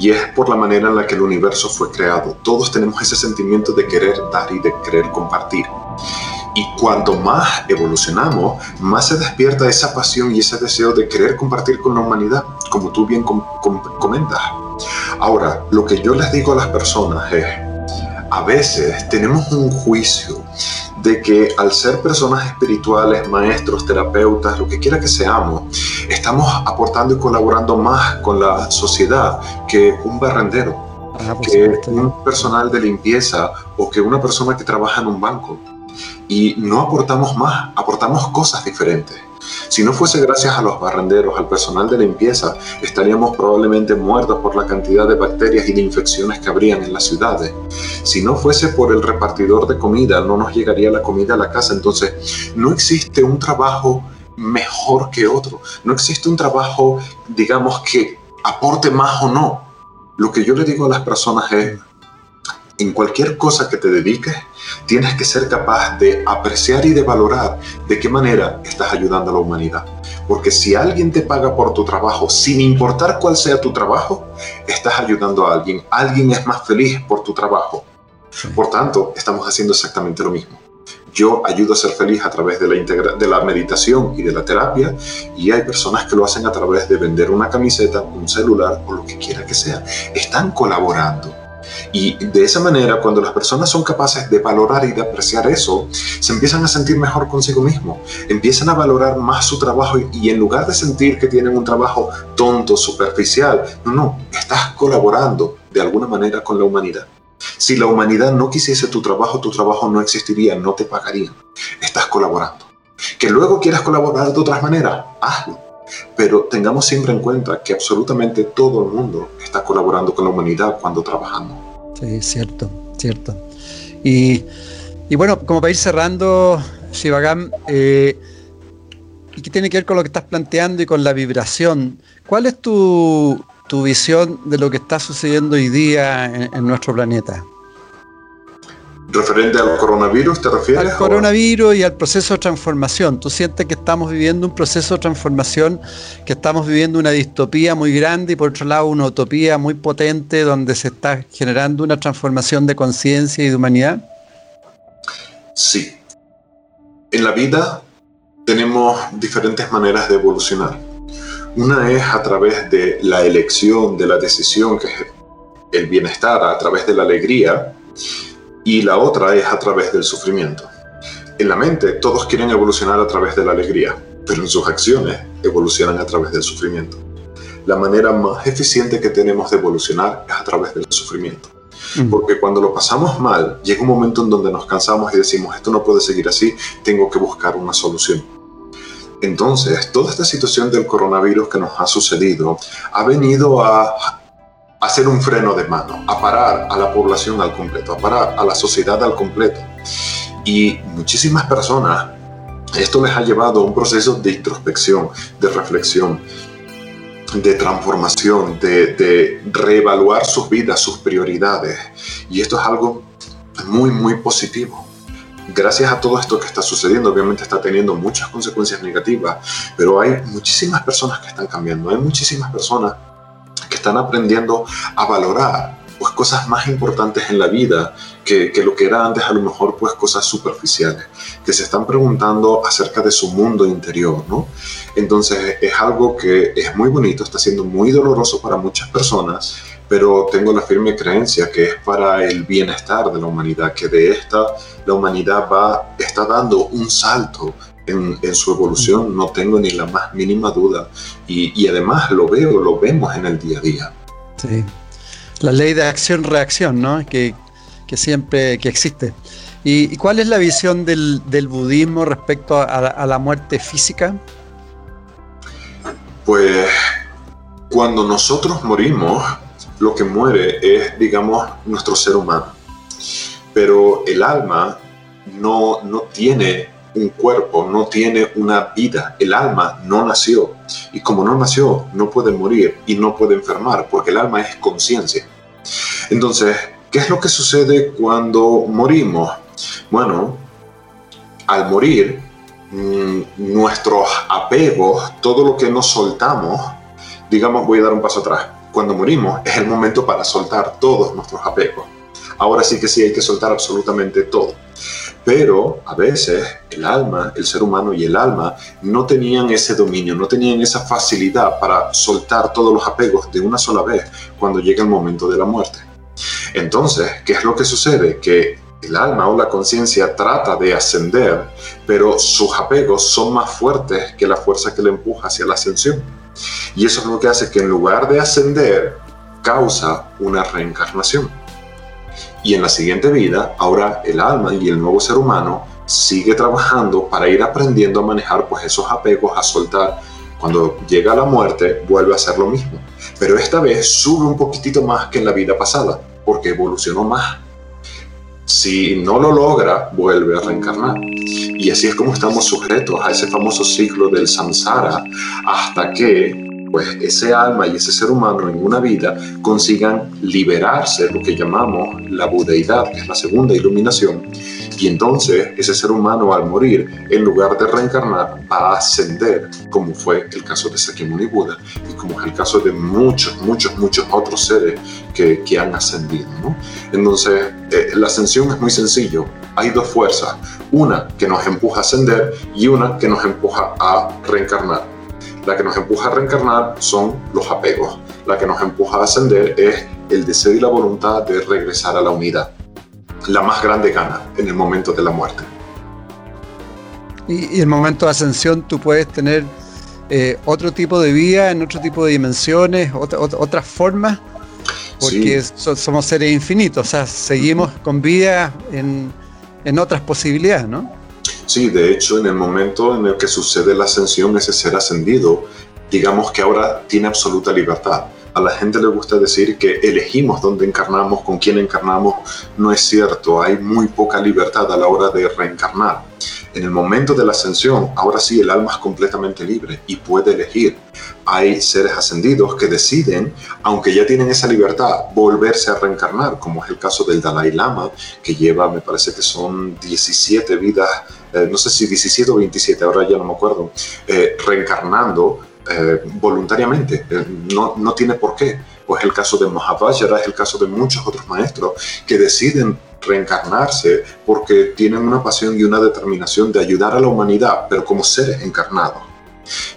Y es por la manera en la que el universo fue creado. Todos tenemos ese sentimiento de querer dar y de querer compartir. Y cuanto más evolucionamos, más se despierta esa pasión y ese deseo de querer compartir con la humanidad, como tú bien comentas. Ahora, lo que yo les digo a las personas es, a veces tenemos un juicio de que al ser personas espirituales, maestros, terapeutas, lo que quiera que seamos, estamos aportando y colaborando más con la sociedad que un barrendero. ah, que un personal de limpieza o que una persona que trabaja en un banco. Y no aportamos más, aportamos cosas diferentes. Si no fuese gracias a los barrenderos, al personal de limpieza, estaríamos probablemente muertos por la cantidad de bacterias y de infecciones que habrían en las ciudades. Si no fuese por el repartidor de comida, no nos llegaría la comida a la casa. Entonces, no existe un trabajo mejor que otro. No existe un trabajo, digamos, que aporte más o no. Lo que yo le digo a las personas es, en cualquier cosa que te dediques, tienes que ser capaz de apreciar y de valorar de qué manera estás ayudando a la humanidad. Porque si alguien te paga por tu trabajo, sin importar cuál sea tu trabajo, estás ayudando a alguien. Alguien es más feliz por tu trabajo. Por tanto, estamos haciendo exactamente lo mismo. Yo ayudo a ser feliz a través de la, de la meditación y de la terapia y hay personas que lo hacen a través de vender una camiseta, un celular o lo que quiera que sea. Están colaborando y de esa manera, cuando las personas son capaces de valorar y de apreciar eso, se empiezan a sentir mejor consigo mismo, empiezan a valorar más su trabajo y, en lugar de sentir que tienen un trabajo tonto, superficial, no, no, estás colaborando de alguna manera con la humanidad. Si la humanidad no quisiese tu trabajo, tu trabajo no existiría, no te pagarían. Estás colaborando. Que luego quieras colaborar de otras maneras, hazlo. Pero tengamos siempre en cuenta que absolutamente todo el mundo está colaborando con la humanidad cuando trabajamos. Sí, cierto, cierto. Y, bueno, como para ir cerrando, Shivagam, eh, ¿y qué tiene que ver con lo que estás planteando y con la vibración? ¿Cuál es tu, visión de lo que está sucediendo hoy día en nuestro planeta? ¿Referente al coronavirus te refieres? Al coronavirus y al proceso de transformación. ¿Tú sientes que estamos viviendo un proceso de transformación, que estamos viviendo una distopía muy grande y por otro lado una utopía muy potente donde se está generando una transformación de conciencia y de humanidad? Sí. En la vida tenemos diferentes maneras de evolucionar. Una es a través de la elección, de la decisión, que es el bienestar, a través de la alegría y la otra es a través del sufrimiento. En la mente todos quieren evolucionar a través de la alegría, pero en sus acciones evolucionan a través del sufrimiento. La manera más eficiente que tenemos de evolucionar es a través del sufrimiento. Mm. Porque cuando lo pasamos mal, llega un momento en donde nos cansamos y decimos, esto no puede seguir así, tengo que buscar una solución. Entonces, toda esta situación del coronavirus que nos ha sucedido ha venido a hacer un freno de mano, a parar a la población al completo, a parar a la sociedad al completo. Y muchísimas personas, esto les ha llevado a un proceso de introspección, de reflexión, de transformación, de, de reevaluar sus vidas, sus prioridades. Y esto es algo muy, muy positivo gracias a todo esto que está sucediendo, obviamente está teniendo muchas consecuencias negativas, pero hay muchísimas personas que están cambiando, hay muchísimas personas que están aprendiendo a valorar pues cosas más importantes en la vida que, que, lo que era antes a lo mejor pues cosas superficiales, que se están preguntando acerca de su mundo interior, ¿no? Entonces es algo que es muy bonito, está siendo muy doloroso para muchas personas, pero tengo la firme creencia que es para el bienestar de la humanidad, que de esta la humanidad va, está dando un salto en, su evolución, no tengo ni la más mínima duda. Y, además lo veo, lo vemos en el día a día. Sí. La ley de acción-reacción, ¿no? Que, siempre que existe. ¿Y, cuál es la visión del, budismo respecto a, la muerte física? Pues cuando nosotros morimos, lo que muere es, digamos, nuestro ser humano. Pero el alma no, no tiene un cuerpo, no tiene una vida, el alma no nació. Y como no nació, no puede morir y no puede enfermar, porque el alma es conciencia. Entonces, ¿qué es lo que sucede cuando morimos? Bueno, al morir, mm, nuestros apegos, todo lo que nos soltamos, digamos, voy a dar un paso atrás. Cuando morimos es el momento para soltar todos nuestros apegos. Ahora sí que sí hay que soltar absolutamente todo pero a veces el alma, el ser humano y el alma no tenían ese dominio, no tenían esa facilidad para soltar todos los apegos de una sola vez cuando llega el momento de la muerte. Entonces, ¿qué es lo que sucede? Que el alma o la conciencia trata de ascender, pero sus apegos son más fuertes que la fuerza que le empuja hacia la ascensión. Y eso es lo que hace que en lugar de ascender, causa una reencarnación. Y en la siguiente vida, ahora el alma y el nuevo ser humano sigue trabajando para ir aprendiendo a manejar pues esos apegos, a soltar. Cuando llega la muerte, vuelve a hacer lo mismo. Pero esta vez sube un poquitito más que en la vida pasada, porque evolucionó más. Si no lo logra, vuelve a reencarnar. Y así es como estamos sujetos a ese famoso ciclo del samsara hasta que pues ese alma y ese ser humano en una vida consigan liberarse, lo que llamamos la budeidad, que es la segunda iluminación, y entonces ese ser humano al morir, en lugar de reencarnar, va a ascender, como fue el caso de Sakyamuni Buda y como es el caso de muchos, muchos, muchos otros seres que, han ascendido. Entonces, eh, la ascensión es muy sencillo. Hay dos fuerzas, una que nos empuja a ascender y una que nos empuja a reencarnar la que nos empuja a reencarnar son los apegos. La que nos empuja a ascender es el deseo y la voluntad de regresar a la unidad. La más grande gana en el momento de la muerte. Y, en el momento de ascensión tú puedes tener eh, otro tipo de vida, en otro tipo de dimensiones, otras formas, porque somos seres infinitos, o sea, seguimos con vida en, en otras posibilidades, ¿no? Sí, de hecho, en el momento en el que sucede la ascensión, ese ser ascendido, digamos que ahora tiene absoluta libertad. A la gente le gusta decir que elegimos dónde encarnamos, con quién encarnamos. No es cierto, hay muy poca libertad a la hora de reencarnar. En el momento de la ascensión, ahora sí el alma es completamente libre y puede elegir. Hay seres ascendidos que deciden, aunque ya tienen esa libertad, volverse a reencarnar, como es el caso del Dalai Lama, que lleva, me parece que son 17 vidas, eh, no sé si 17 o 27, ahora ya no me acuerdo, eh, reencarnando eh, voluntariamente. no, no tiene por qué pues el caso de Mahavajra, es el caso de muchos otros maestros que deciden reencarnarse porque tienen una pasión y una determinación de ayudar a la humanidad, pero como seres encarnados.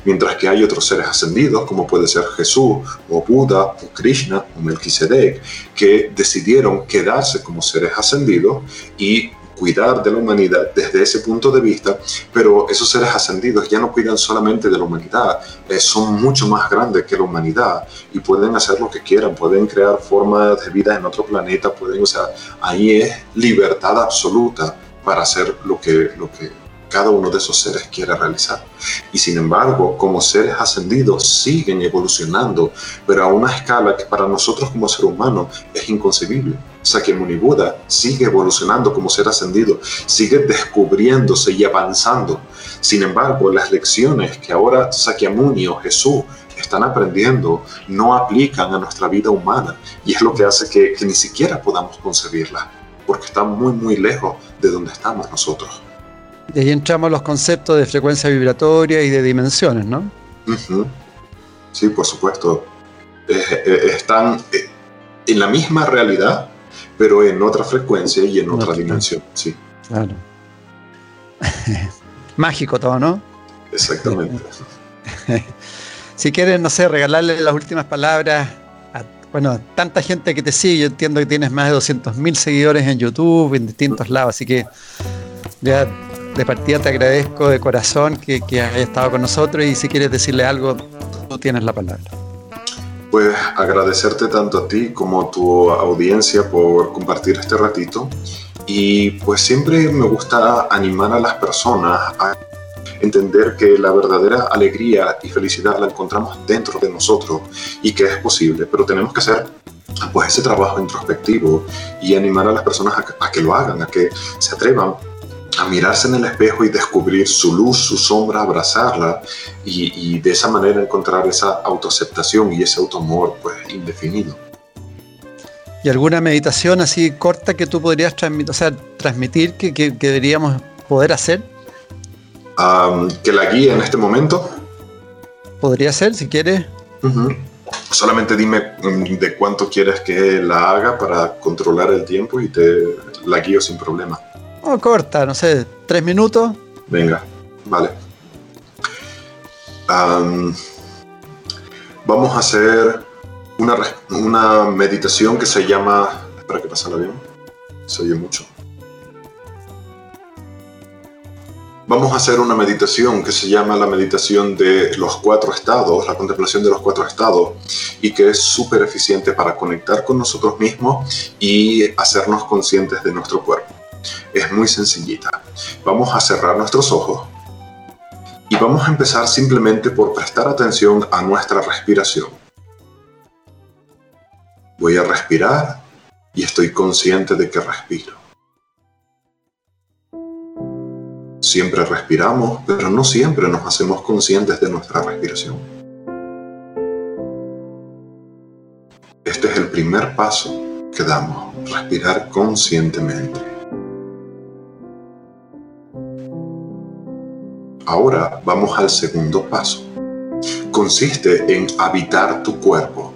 Mientras que hay otros seres ascendidos, como puede ser Jesús, o Buda, o Krishna, o Melquisedec, que decidieron quedarse como seres ascendidos y cuidar de la humanidad desde ese punto de vista, pero esos seres ascendidos ya no cuidan solamente de la humanidad, eh, son mucho más grandes que la humanidad y pueden hacer lo que quieran, pueden crear formas de vida en otro planeta, pueden, o sea, ahí es libertad absoluta para hacer lo que, lo que cada uno de esos seres quiere realizar. Y sin embargo, como seres ascendidos siguen evolucionando, pero a una escala que para nosotros como ser humano es inconcebible. Sakyamuni Buda sigue evolucionando como ser ascendido, sigue descubriéndose y avanzando. Sin embargo, las lecciones que ahora Sakyamuni o Jesús están aprendiendo no aplican a nuestra vida humana y es lo que hace que, ni siquiera podamos concebirla, porque están muy, muy lejos de donde estamos nosotros. Y ahí entramos los conceptos de frecuencia vibratoria y de dimensiones, ¿no? Sí, por supuesto. están eh, en la misma realidad, pero en otra frecuencia y en otra dimensión, sí. Claro. Mágico todo, ¿no? Exactamente. si quieres, no sé, regalarle las últimas palabras a, bueno, tanta gente que te sigue, yo entiendo que tienes más de 200.000 seguidores en YouTube, en distintos lados, así que ya de partida te agradezco de corazón que, que hayas estado con nosotros y si quieres decirle algo, tú tienes la palabra. Pues agradecerte tanto a ti como a tu audiencia por compartir este ratito y pues siempre me gusta animar a las personas a entender que la verdadera alegría y felicidad la encontramos dentro de nosotros y que es posible, pero tenemos que hacer pues ese trabajo introspectivo y animar a las personas a, a que lo hagan, a que se atrevan a mirarse en el espejo y descubrir su luz, su sombra, abrazarla y, de esa manera encontrar esa autoaceptación y ese autoamor pues indefinido. ¿Y alguna meditación así corta que tú podrías transmitir, o sea, transmitir que, deberíamos poder hacer? que la guíe en este momento. Podría ser, si quieres. Solamente dime mm, de cuánto quieres que la haga para controlar el tiempo y te la guío sin problema. Oh, corta, no sé, tres minutos. Venga, vale. vamos a hacer una, meditación que se llama. Espera que pase el avión. Se oye mucho. vamos a hacer una meditación que se llama la meditación de los cuatro estados, la contemplación de los cuatro estados, y que es súper eficiente para conectar con nosotros mismos y hacernos conscientes de nuestro cuerpo. Es muy sencillita. Vamos a cerrar nuestros ojos y vamos a empezar simplemente por prestar atención a nuestra respiración. Voy a respirar y estoy consciente de que respiro. Siempre respiramos, pero no siempre nos hacemos conscientes de nuestra respiración. Este es el primer paso que damos, respirar conscientemente. Ahora vamos al segundo paso. Consiste en habitar tu cuerpo.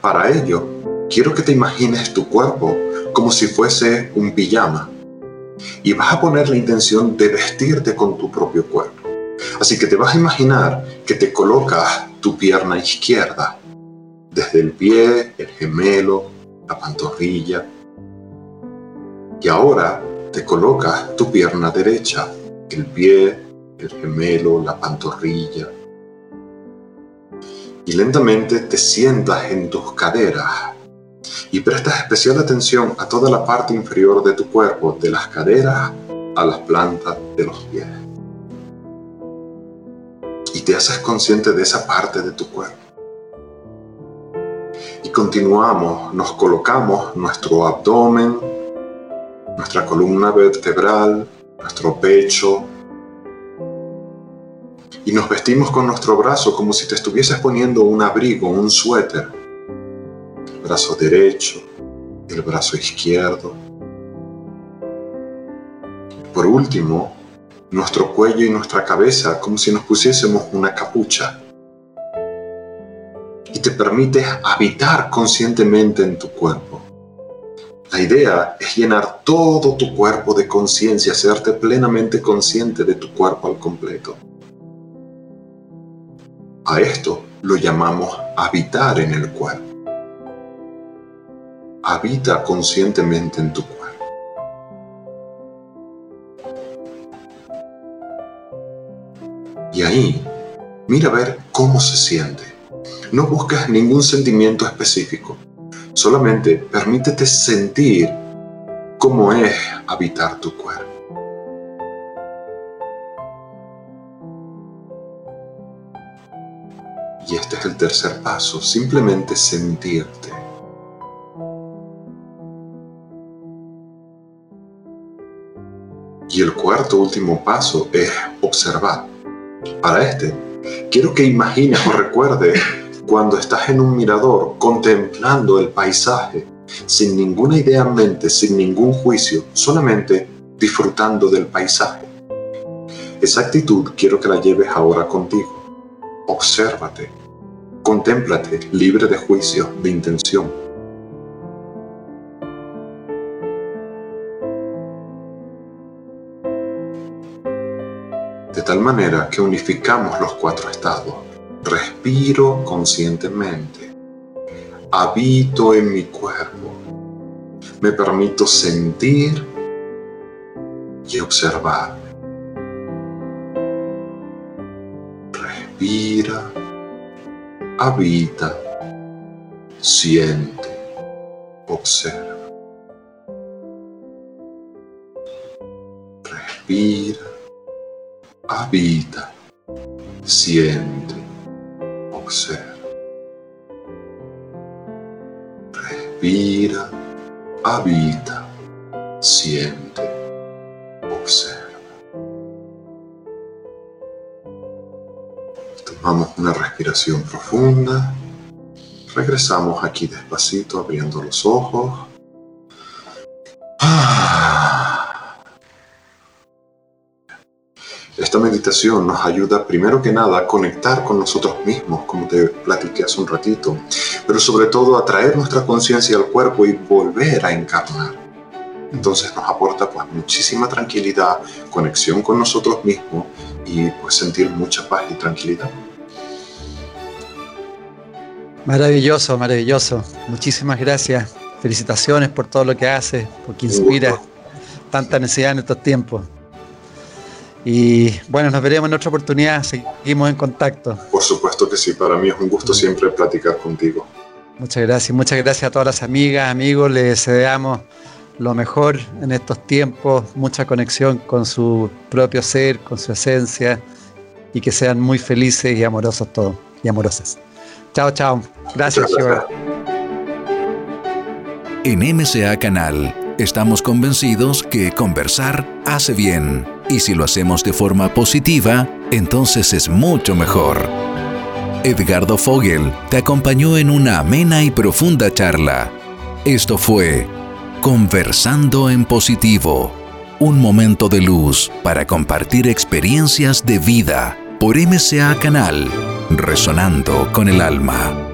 Para ello, quiero que te imagines tu cuerpo como si fuese un pijama y vas a poner la intención de vestirte con tu propio cuerpo. Así que te vas a imaginar que te colocas tu pierna izquierda, desde el pie, el gemelo, la pantorrilla. Y ahora te colocas tu pierna derecha, el pie, el gemelo, la pantorrilla. Y lentamente te sientas en tus caderas y prestas especial atención a toda la parte inferior de tu cuerpo, de las caderas a las plantas de los pies. Y te haces consciente de esa parte de tu cuerpo. Y continuamos, nos colocamos nuestro abdomen, nuestra columna vertebral, nuestro pecho, y nos vestimos con nuestro brazo como si te estuvieses poniendo un abrigo, un suéter brazo derecho, el brazo izquierdo. Por último, nuestro cuello y nuestra cabeza como si nos pusiésemos una capucha. Y te permites habitar conscientemente en tu cuerpo. La idea es llenar todo tu cuerpo de conciencia, hacerte plenamente consciente de tu cuerpo al completo. A esto lo llamamos habitar en el cuerpo habita conscientemente en tu cuerpo. Y ahí, mira a ver cómo se siente. No buscas ningún sentimiento específico. Solamente permítete sentir cómo es habitar tu cuerpo. Y este es el tercer paso, simplemente sentirte. Y el cuarto último paso es observar. Para este, quiero que imagines o recuerdes cuando estás en un mirador contemplando el paisaje, sin ninguna idea en mente, sin ningún juicio, solamente disfrutando del paisaje. Esa actitud quiero que la lleves ahora contigo. Obsérvate, contémplate libre de juicio, de intención de tal manera que unificamos los cuatro estados. Respiro conscientemente. Habito en mi cuerpo. Me permito sentir y observar. Respira, habita, siente, observa. Respira, habita, siente, observa. Respira, habita, siente, observa. Tomamos una respiración profunda. Regresamos aquí despacito abriendo los ojos. Esta meditación nos ayuda primero que nada a conectar con nosotros mismos, como te platiqué hace un ratito, pero sobre todo a traer nuestra conciencia al cuerpo y volver a encarnar. Entonces nos aporta pues muchísima tranquilidad, conexión con nosotros mismos y pues sentir mucha paz y tranquilidad. Maravilloso, maravilloso. Muchísimas gracias. Felicitaciones por todo lo que hace, porque inspira tanta necesidad en estos tiempos. Y bueno, nos veremos en otra oportunidad, seguimos en contacto. Por supuesto que sí, para mí es un gusto siempre platicar contigo. Muchas gracias, muchas gracias a todas las amigas, amigos, les deseamos lo mejor en estos tiempos, mucha conexión con su propio ser, con su esencia y que sean muy felices y amorosos todos y amorosas. Chao, chao. Gracias, gracias. En MCA Canal estamos convencidos que conversar hace bien y si lo hacemos de forma positiva, entonces es mucho mejor. Edgardo Fogel te acompañó en una amena y profunda charla. Esto fue Conversando en Positivo, un momento de luz para compartir experiencias de vida por MCA Canal, resonando con el alma.